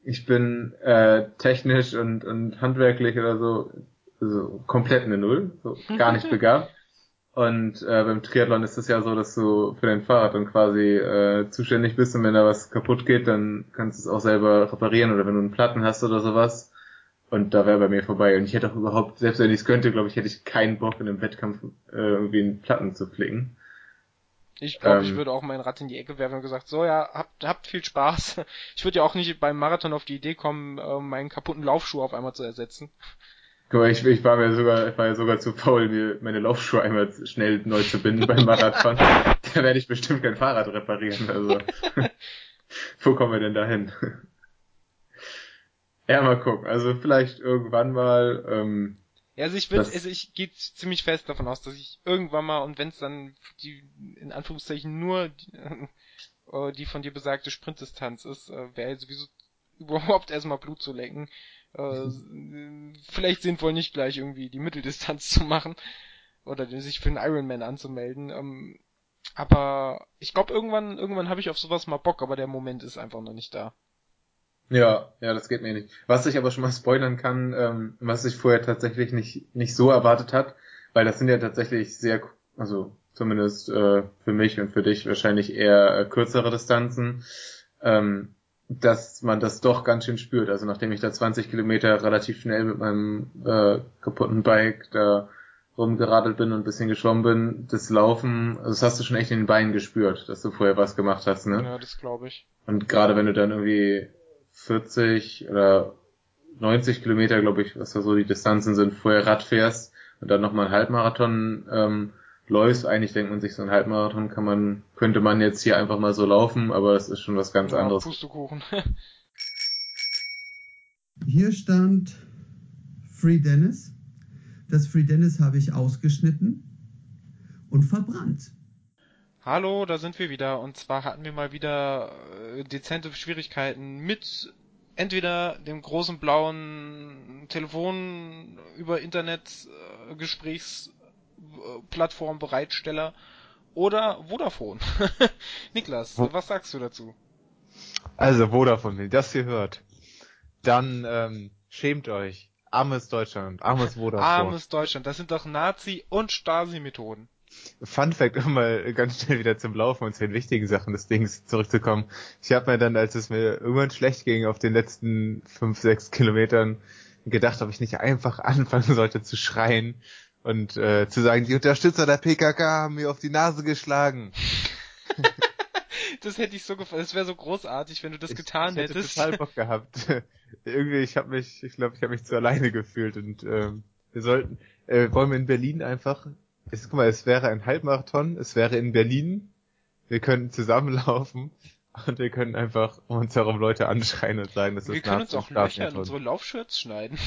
ich bin äh, technisch und, und handwerklich oder so, so komplett eine Null, so gar nicht begabt. Und äh, beim Triathlon ist es ja so, dass du für dein Fahrrad dann quasi äh, zuständig bist und wenn da was kaputt geht, dann kannst du es auch selber reparieren oder wenn du einen Platten hast oder sowas. Und da wäre bei mir vorbei. Und ich hätte auch überhaupt, selbst wenn ich es könnte, glaube ich, hätte ich keinen Bock in einem Wettkampf äh, irgendwie einen Platten zu flicken. Ich glaube, ähm, ich würde auch mein Rad in die Ecke werfen und gesagt, so ja, habt, habt viel Spaß. Ich würde ja auch nicht beim Marathon auf die Idee kommen, äh, meinen kaputten Laufschuh auf einmal zu ersetzen. Guck mal, ich, ich war mir sogar, ich war ja sogar zu faul, mir meine Laufschuhe einmal schnell neu zu binden beim Marathon. da werde ich bestimmt kein Fahrrad reparieren. Also wo kommen wir denn dahin? ja, mal gucken. Also vielleicht irgendwann mal. Ähm, ja, also ich würde, also ich gehe ziemlich fest davon aus, dass ich irgendwann mal und wenn es dann die in Anführungszeichen nur die, äh, die von dir besagte Sprintdistanz ist, äh, wäre sowieso überhaupt erstmal Blut zu lecken äh, vielleicht sinnvoll nicht gleich irgendwie die Mitteldistanz zu machen oder sich für einen Ironman anzumelden. Ähm, aber ich glaube, irgendwann, irgendwann habe ich auf sowas mal Bock, aber der Moment ist einfach noch nicht da. Ja, ja, das geht mir nicht. Was ich aber schon mal spoilern kann, ähm, was ich vorher tatsächlich nicht, nicht so erwartet hat, weil das sind ja tatsächlich sehr, also zumindest äh, für mich und für dich wahrscheinlich eher äh, kürzere Distanzen. Ähm, dass man das doch ganz schön spürt. Also nachdem ich da 20 Kilometer relativ schnell mit meinem äh, kaputten Bike da rumgeradelt bin und ein bisschen geschwommen bin, das Laufen, also das hast du schon echt in den Beinen gespürt, dass du vorher was gemacht hast, ne? Ja, das glaube ich. Und gerade wenn du dann irgendwie 40 oder 90 Kilometer, glaube ich, was da so die Distanzen sind, vorher Rad fährst und dann nochmal einen Halbmarathon ähm, läufst, eigentlich denkt man sich, so ein Halbmarathon kann man, könnte man jetzt hier einfach mal so laufen, aber das ist schon was ganz ja, anderes. Pustekuchen. hier stand Free Dennis. Das Free Dennis habe ich ausgeschnitten und verbrannt. Hallo, da sind wir wieder. Und zwar hatten wir mal wieder äh, dezente Schwierigkeiten mit entweder dem großen blauen Telefon über Internet äh, Gesprächsplattform Bereitsteller oder Vodafone. Niklas, Wo was sagst du dazu? Also Vodafone, wenn ihr das hier hört, dann ähm, schämt euch. Armes Deutschland, armes Vodafone. Armes Deutschland, das sind doch Nazi- und Stasi-Methoden. Fun Fact, um mal ganz schnell wieder zum Laufen und zu den wichtigen Sachen des Dings zurückzukommen. Ich habe mir dann, als es mir irgendwann schlecht ging, auf den letzten fünf, sechs Kilometern gedacht, ob ich nicht einfach anfangen sollte zu schreien und äh, zu sagen, die Unterstützer der PKK haben mir auf die Nase geschlagen. das hätte ich so gefallen. Das wäre so großartig, wenn du das ich, getan ich hätte hättest. total Bock gehabt. Irgendwie, ich habe mich, ich glaube, ich habe mich zu alleine gefühlt und ähm, wir sollten, äh, wollen wir in Berlin einfach, es, guck mal, es wäre ein Halbmarathon, es wäre in Berlin, wir können zusammenlaufen und wir können einfach um uns herum Leute anschreien und sagen, das Wir können uns auch Löcher in unsere Laufshirts schneiden.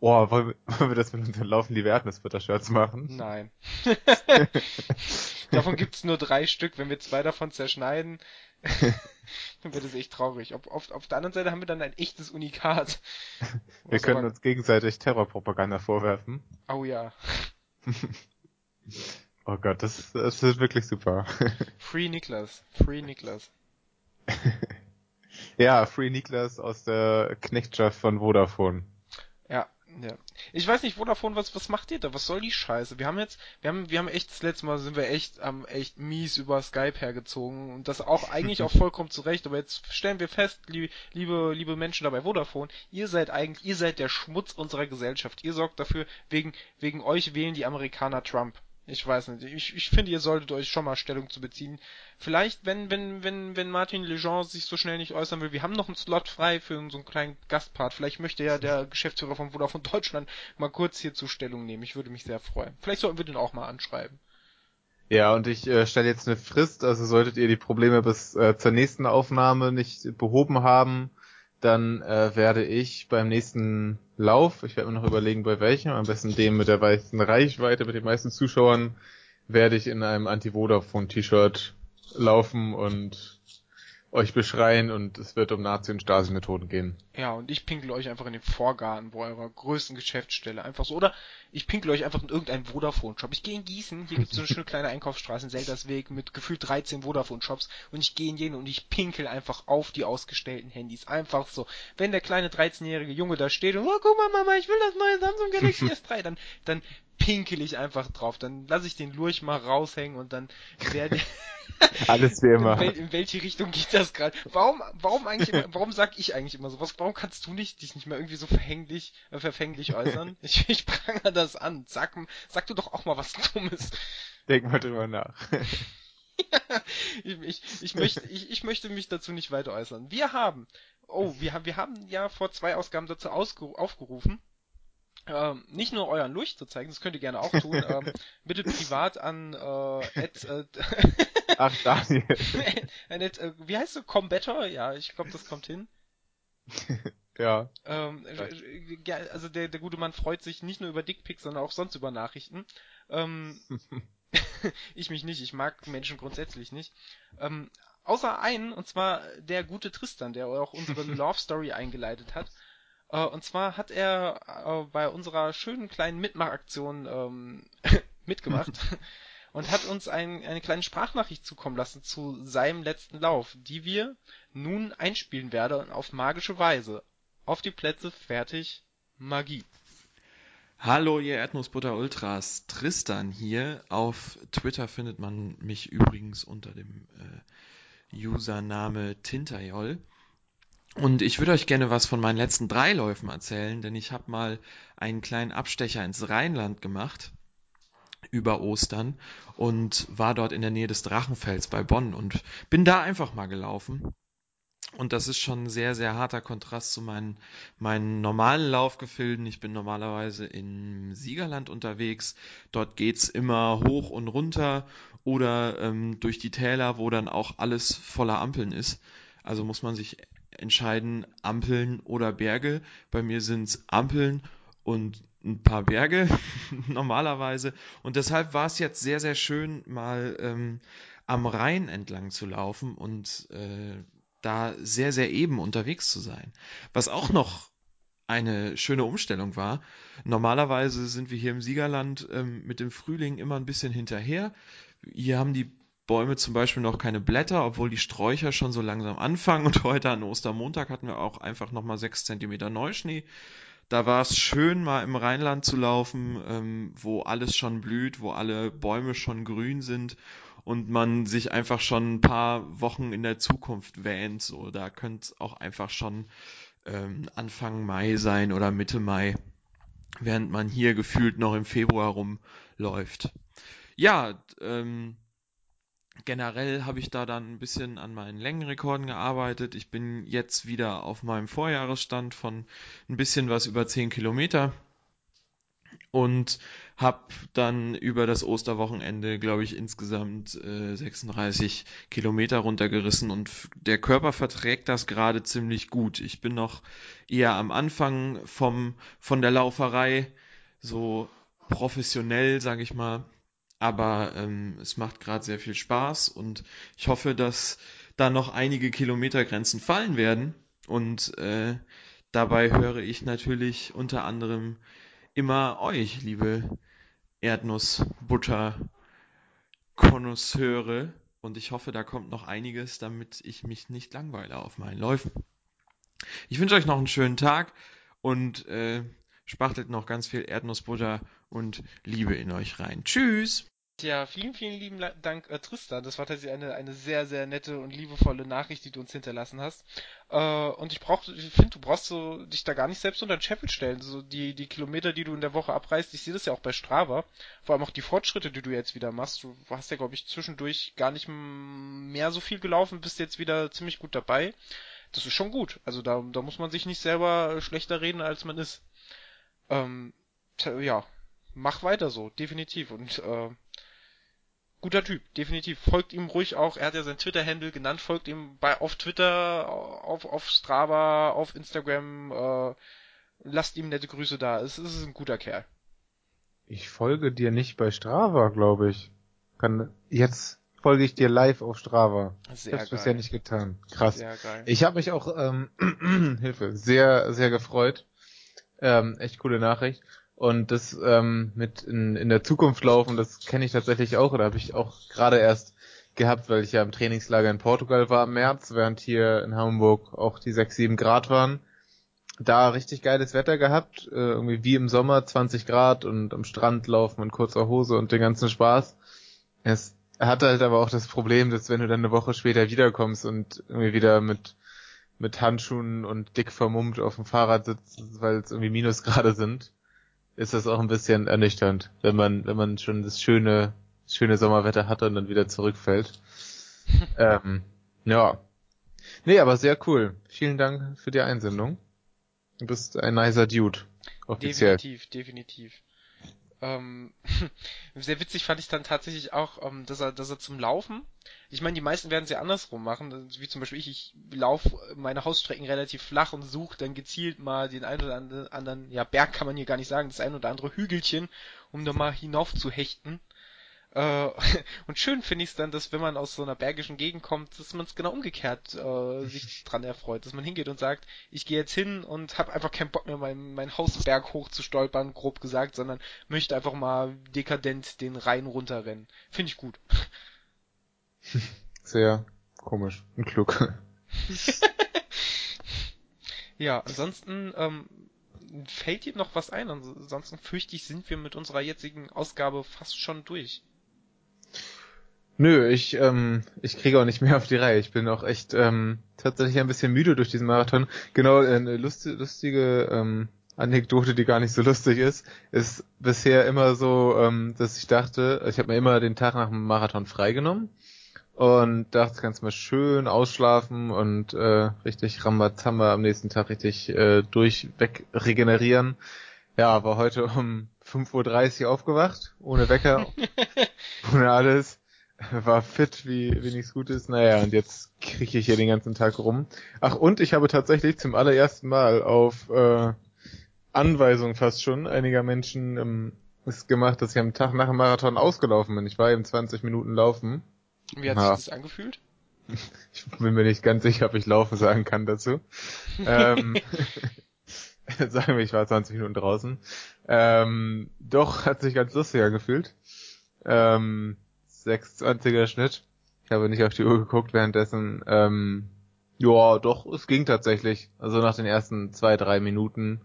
Boah, wollen wir, wollen wir das mit unseren Laufen die Erdnussbutter-Shirts machen? Nein. davon gibt's nur drei Stück. Wenn wir zwei davon zerschneiden, dann wird es echt traurig. Auf, auf, auf der anderen Seite haben wir dann ein echtes Unikat. Wir können aber... uns gegenseitig Terrorpropaganda vorwerfen. Oh ja. oh Gott, das, das ist wirklich super. Free Niklas. Free Niklas. ja, Free Niklas aus der Knechtschaft von Vodafone. Ja, ja. Ich weiß nicht, Vodafone, was, was macht ihr da? Was soll die Scheiße? Wir haben jetzt, wir haben, wir haben echt, das letzte Mal sind wir echt, am echt mies über Skype hergezogen und das auch eigentlich auch vollkommen zurecht, aber jetzt stellen wir fest, liebe, liebe, liebe Menschen dabei Vodafone, ihr seid eigentlich, ihr seid der Schmutz unserer Gesellschaft. Ihr sorgt dafür, wegen, wegen euch wählen die Amerikaner Trump. Ich weiß nicht. Ich, ich finde, ihr solltet euch schon mal Stellung zu beziehen. Vielleicht, wenn, wenn, wenn, wenn Martin Legend sich so schnell nicht äußern will, wir haben noch einen Slot frei für so einen kleinen Gastpart. Vielleicht möchte ja der Geschäftsführer von Vodafone Deutschland mal kurz hierzu Stellung nehmen. Ich würde mich sehr freuen. Vielleicht sollten wir den auch mal anschreiben. Ja, und ich äh, stelle jetzt eine Frist, also solltet ihr die Probleme bis äh, zur nächsten Aufnahme nicht behoben haben, dann äh, werde ich beim nächsten Lauf, ich werde mir noch überlegen, bei welchem, am besten dem mit der meisten Reichweite, mit den meisten Zuschauern, werde ich in einem Anti-Vodafone-T-Shirt laufen und euch beschreien und es wird um Nazi- und Stasi-Methoden gehen. Ja, und ich pinkel euch einfach in den Vorgarten bei eurer größten Geschäftsstelle. Einfach so. Oder ich pinkel euch einfach in irgendeinen Vodafone-Shop. Ich gehe in Gießen, hier gibt es so eine schöne kleine Einkaufsstraße in Seltersweg mit gefühlt 13 Vodafone-Shops und ich gehe in jenen und ich pinkel einfach auf die ausgestellten Handys. Einfach so. Wenn der kleine 13-jährige Junge da steht und, oh, guck mal, Mama, ich will das neue Samsung Galaxy S3, dann, dann pinkel ich einfach drauf. Dann lasse ich den Lurch mal raushängen und dann werde Alles wie immer. In, wel in, welche Richtung geht das gerade? Warum, warum eigentlich immer, warum sag ich eigentlich immer sowas? Warum kannst du nicht dich nicht mehr irgendwie so verhänglich, äh, verfänglich äußern? Ich, ich prangere das an. Sag, sag du doch auch mal was Dummes. Denk mal drüber nach. ich, ich, ich, möchte, ich, ich möchte mich dazu nicht weiter äußern. Wir haben, oh, wir haben, wir haben ja vor zwei Ausgaben dazu aufgerufen, ähm, nicht nur euren Lurch zu zeigen, das könnt ihr gerne auch tun. ähm, bitte privat an äh, at, äh, Ach, Daniel. at, äh, wie heißt du? Combator? Ja, ich glaube, das kommt hin. ja. Ähm, ja. Also der, der gute Mann freut sich nicht nur über Dickpics, sondern auch sonst über Nachrichten. Ähm, ich mich nicht, ich mag Menschen grundsätzlich nicht. Ähm, außer einen, und zwar der gute Tristan, der auch unsere Love Story eingeleitet hat. Äh, und zwar hat er äh, bei unserer schönen kleinen Mitmachaktion ähm, mitgemacht und hat uns ein, eine kleine Sprachnachricht zukommen lassen zu seinem letzten Lauf, die wir nun einspielen werden auf magische Weise. Auf die Plätze, fertig, Magie. Hallo, ihr Erdnussbutter Ultras. Tristan hier. Auf Twitter findet man mich übrigens unter dem äh, Username Tintajol. Und ich würde euch gerne was von meinen letzten drei Läufen erzählen, denn ich habe mal einen kleinen Abstecher ins Rheinland gemacht. über Ostern und war dort in der Nähe des Drachenfells bei Bonn und bin da einfach mal gelaufen. Und das ist schon ein sehr, sehr harter Kontrast zu meinen, meinen normalen Laufgefilden. Ich bin normalerweise im Siegerland unterwegs. Dort geht's immer hoch und runter oder ähm, durch die Täler, wo dann auch alles voller Ampeln ist. Also muss man sich entscheiden, Ampeln oder Berge. Bei mir sind's Ampeln und ein paar Berge normalerweise. Und deshalb war es jetzt sehr, sehr schön, mal ähm, am Rhein entlang zu laufen und äh, da sehr, sehr eben unterwegs zu sein. Was auch noch eine schöne Umstellung war. Normalerweise sind wir hier im Siegerland ähm, mit dem Frühling immer ein bisschen hinterher. Hier haben die Bäume zum Beispiel noch keine Blätter, obwohl die Sträucher schon so langsam anfangen. Und heute an Ostermontag hatten wir auch einfach nochmal sechs Zentimeter Neuschnee. Da war es schön, mal im Rheinland zu laufen, ähm, wo alles schon blüht, wo alle Bäume schon grün sind und man sich einfach schon ein paar Wochen in der Zukunft wähnt. So, da könnte es auch einfach schon ähm, Anfang Mai sein oder Mitte Mai, während man hier gefühlt noch im Februar rumläuft. Ja, ähm, generell habe ich da dann ein bisschen an meinen Längenrekorden gearbeitet. Ich bin jetzt wieder auf meinem Vorjahresstand von ein bisschen was über 10 Kilometer und habe dann über das Osterwochenende, glaube ich, insgesamt äh, 36 Kilometer runtergerissen und der Körper verträgt das gerade ziemlich gut. Ich bin noch eher am Anfang vom von der Lauferei, so professionell, sage ich mal, aber ähm, es macht gerade sehr viel Spaß und ich hoffe, dass da noch einige Kilometergrenzen fallen werden und äh, dabei höre ich natürlich unter anderem immer euch, liebe Erdnussbutter Konnoisseure und ich hoffe, da kommt noch einiges, damit ich mich nicht langweile auf meinen Läufen. Ich wünsche euch noch einen schönen Tag und äh, spachtelt noch ganz viel Erdnussbutter und Liebe in euch rein. Tschüss! Ja, vielen, vielen lieben Dank, äh, Tristan. Das war tatsächlich eine, eine sehr, sehr nette und liebevolle Nachricht, die du uns hinterlassen hast. Äh, und ich brauch, ich finde, du brauchst so dich da gar nicht selbst unter den Scheffel stellen. So die, die Kilometer, die du in der Woche abreißt, ich sehe das ja auch bei Strava. Vor allem auch die Fortschritte, die du jetzt wieder machst. Du hast ja, glaube ich, zwischendurch gar nicht mehr so viel gelaufen, bist jetzt wieder ziemlich gut dabei. Das ist schon gut. Also da, da muss man sich nicht selber schlechter reden, als man ist. Ähm, ja, mach weiter so, definitiv. Und äh, guter Typ, definitiv. Folgt ihm ruhig auch, er hat ja sein Twitter-Handle genannt, folgt ihm bei auf Twitter, auf, auf Strava, auf Instagram, äh, lasst ihm nette Grüße da. Es, es ist ein guter Kerl. Ich folge dir nicht bei Strava, glaube ich. Kann, jetzt folge ich dir live auf Strava. Sehr ich hab's geil. bisher nicht getan. Krass. Sehr geil. Ich habe mich auch, ähm, Hilfe, sehr, sehr gefreut. Ähm, echt coole Nachricht. Und das ähm, mit in, in der Zukunft laufen, das kenne ich tatsächlich auch oder habe ich auch gerade erst gehabt, weil ich ja im Trainingslager in Portugal war im März, während hier in Hamburg auch die 6, 7 Grad waren. Da richtig geiles Wetter gehabt, äh, irgendwie wie im Sommer, 20 Grad und am Strand laufen in kurzer Hose und den ganzen Spaß. Es hatte halt aber auch das Problem, dass wenn du dann eine Woche später wiederkommst und irgendwie wieder mit mit Handschuhen und dick vermummt auf dem Fahrrad sitzt, weil es irgendwie Minusgrade sind, ist das auch ein bisschen ernüchternd, wenn man, wenn man schon das schöne, schöne Sommerwetter hatte und dann wieder zurückfällt. ähm, ja. Nee, aber sehr cool. Vielen Dank für die Einsendung. Du bist ein nicer Dude. Offiziell. Definitiv, definitiv. Ähm, sehr witzig fand ich dann tatsächlich auch, ähm, dass er, dass er zum Laufen, ich meine, die meisten werden es ja andersrum machen, wie zum Beispiel ich, ich laufe meine Hausstrecken relativ flach und suche dann gezielt mal den einen oder anderen, ja, Berg kann man hier gar nicht sagen, das ein oder andere Hügelchen, um da mal hinauf zu hechten. Äh, und schön finde ich es dann, dass wenn man aus so einer bergischen Gegend kommt, dass man es genau umgekehrt äh, sich dran erfreut, dass man hingeht und sagt, ich gehe jetzt hin und habe einfach keinen Bock mehr, meinen mein Hausberg hoch zu stolpern, grob gesagt, sondern möchte einfach mal dekadent den Rhein runterrennen. Finde ich gut. Sehr komisch und klug. ja, ansonsten ähm, fällt dir noch was ein? Ansonsten fürchte ich, sind wir mit unserer jetzigen Ausgabe fast schon durch. Nö, ich, ähm, ich kriege auch nicht mehr auf die Reihe. Ich bin auch echt ähm, tatsächlich ein bisschen müde durch diesen Marathon. Genau, eine lustige, lustige ähm, Anekdote, die gar nicht so lustig ist, ist bisher immer so, ähm, dass ich dachte, ich habe mir immer den Tag nach dem Marathon freigenommen und dachte, kannst mal schön ausschlafen und äh, richtig Rambazamba am nächsten Tag richtig äh, durchweg regenerieren. Ja, war heute um 5.30 Uhr aufgewacht, ohne Wecker, ohne alles. War fit, wie, wie nichts Gutes. Naja, und jetzt kriege ich hier den ganzen Tag rum. Ach, und ich habe tatsächlich zum allerersten Mal auf äh, Anweisung fast schon einiger Menschen ähm, es gemacht, dass ich am Tag nach dem Marathon ausgelaufen bin. Ich war eben 20 Minuten laufen. Wie hat Ja. sich das angefühlt? Ich bin mir nicht ganz sicher, ob ich laufen sagen kann dazu. ähm, sagen wir, ich war 20 Minuten draußen. Ähm, doch, hat sich ganz lustig angefühlt. Ähm, 620er Schnitt. Ich habe nicht auf die Uhr geguckt währenddessen. Ähm, ja, doch, es ging tatsächlich. Also nach den ersten zwei, drei Minuten.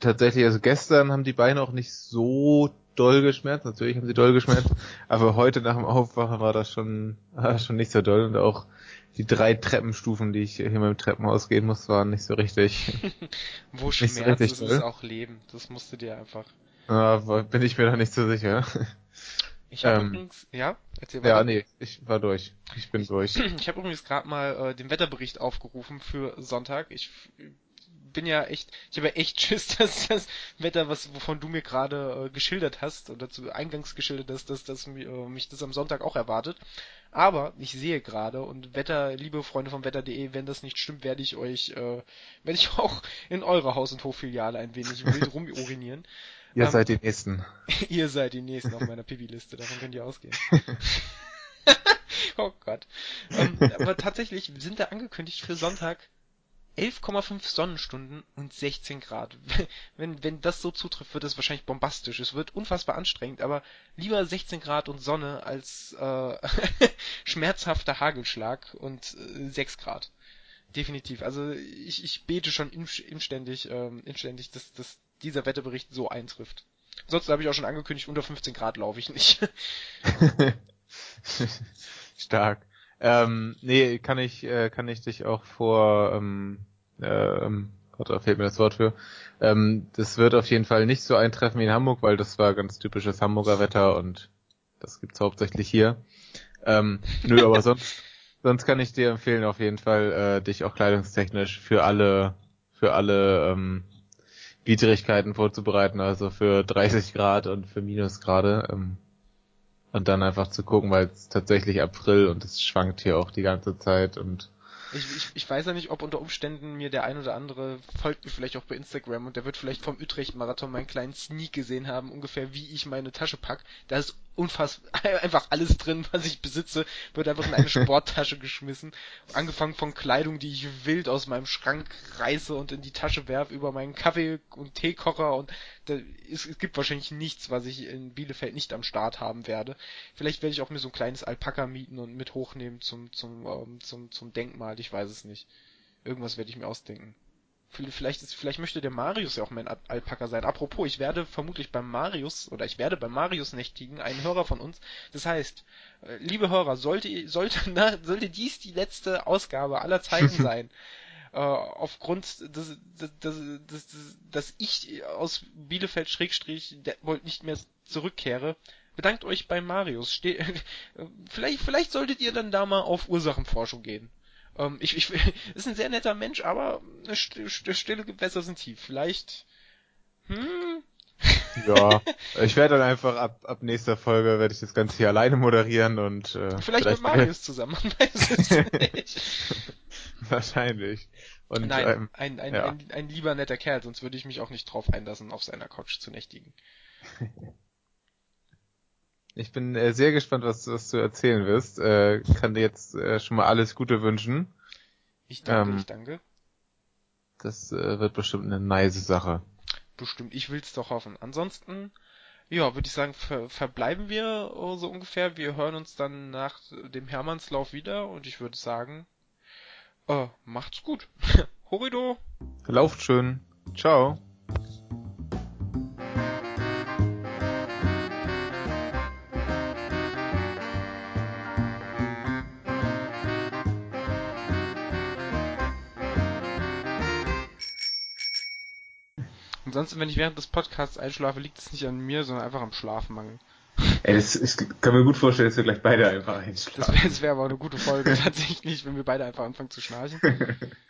Tatsächlich, also gestern haben die Beine auch nicht so doll geschmerzt. Natürlich haben sie doll geschmerzt. Aber heute nach dem Aufwachen war das schon, war schon nicht so doll. Und auch die drei Treppenstufen, die ich hier mit dem Treppenhaus gehen muss, waren nicht so richtig. Wo Nicht so Schmerz richtig ist, ist auch Leben. Das musst du dir einfach. Aber bin ich mir da nicht so sicher. Ich habe Ähm, übrigens, ja, erzähl Ja, weiter. nee, ich war durch. Ich bin durch. Ich habe übrigens gerade mal äh, den Wetterbericht aufgerufen für Sonntag. Ich bin ja echt, ich habe ja echt Schiss, dass das Wetter, was wovon du mir gerade äh, geschildert hast oder zu eingangs geschildert hast, dass, dass mi- äh, mich das am Sonntag auch erwartet. Aber ich sehe gerade und Wetter, liebe Freunde vom Wetter.de, wenn das nicht stimmt, werde ich euch, äh, werde ich auch in eurer Haus- und Hoffiliale ein wenig wild rumurinieren. Ihr Ähm, seid die Nächsten. Ihr seid die Nächsten auf meiner Pipi-Liste, davon könnt ihr ausgehen. oh Gott. Ähm, aber tatsächlich sind da angekündigt für Sonntag 11,5 Sonnenstunden und 16 Grad. Wenn, wenn das so zutrifft, wird es wahrscheinlich bombastisch. Es wird unfassbar anstrengend, aber lieber 16 Grad und Sonne als äh, schmerzhafter Hagelschlag und äh, 6 Grad. Definitiv. Also ich, ich bete schon inst- inständig, ähm, inständig, dass, dass dieser Wetterbericht so eintrifft. Ansonsten habe ich auch schon angekündigt, unter 15 Grad laufe ich nicht. Stark. Ähm, nee, kann ich, äh, kann ich dich auch vor, ähm, ähm, Gott, da fehlt mir das Wort für. Ähm, das wird auf jeden Fall nicht so eintreffen wie in Hamburg, weil das war ganz typisches Hamburger Wetter und das gibt's hauptsächlich hier. Ähm, nö, aber sonst, sonst kann ich dir empfehlen, auf jeden Fall, äh, dich auch kleidungstechnisch für alle, für alle, ähm, Widrigkeiten vorzubereiten, also für 30 Grad und für Minusgrade. Ähm, und dann einfach zu gucken, weil es tatsächlich April und es schwankt hier auch die ganze Zeit und Ich, ich, ich weiß ja nicht, ob unter Umständen mir der ein oder andere folgt mir vielleicht auch bei Instagram und der wird vielleicht vom Utrecht-Marathon meinen kleinen Sneak gesehen haben, ungefähr wie ich meine Tasche pack. Da ist unfassbar einfach alles drin, was ich besitze, wird einfach in eine Sporttasche geschmissen. Angefangen von Kleidung, die ich wild aus meinem Schrank reiße und in die Tasche werfe, über meinen Kaffee- und Teekocher und da, es, es gibt wahrscheinlich nichts, was ich in Bielefeld nicht am Start haben werde. Vielleicht werde ich auch mir so ein kleines Alpaka mieten und mit hochnehmen zum, zum, ähm, zum, zum Denkmal. Ich weiß es nicht. Irgendwas werde ich mir ausdenken. Vielleicht ist, vielleicht möchte der Marius ja auch mein Al- Alpaka sein. Apropos, ich werde vermutlich beim Marius, oder ich werde beim Marius nächtigen, einen Hörer von uns. Das heißt, äh, liebe Hörer, sollte, sollte, na, sollte dies die letzte Ausgabe aller Zeiten sein, äh, aufgrund des, des, des, des, dass ich aus Bielefeld Schrägstrich nicht mehr zurückkehre, bedankt euch bei Marius. Ste vielleicht, vielleicht solltet ihr dann da mal auf Ursachenforschung gehen. Ähm, ich, ich, ist ein sehr netter Mensch, aber eine st st stille Gewässer sind tief. Vielleicht, hm, ja, ich werde dann einfach ab, ab nächster Folge werde ich das Ganze hier alleine moderieren und äh, vielleicht, mit Marius zusammen, man weiß es nicht. wahrscheinlich. Und Nein, ähm, ein, ein, ja. ein, ein lieber netter Kerl, sonst würde ich mich auch nicht drauf einlassen, auf seiner Couch zu nächtigen. Ich bin äh, sehr gespannt, was, was du erzählen wirst. Äh, kann dir jetzt äh, schon mal alles Gute wünschen. Ich danke, Ähm, ich danke. Das äh, wird bestimmt eine nice Sache. Bestimmt, ich will's doch hoffen. Ansonsten, ja, würde ich sagen, ver verbleiben wir äh, so ungefähr. Wir hören uns dann nach dem Hermannslauf wieder und ich würde sagen, äh, macht's gut. Horido! Lauft schön. Ciao. Ansonsten, wenn ich während des Podcasts einschlafe, liegt es nicht an mir, sondern einfach am Schlafmangel. Ey, das, ich kann mir gut vorstellen, dass wir gleich beide einfach Das einschlafen. wäre das wär aber eine gute Folge tatsächlich, wenn wir beide einfach anfangen zu schnarchen.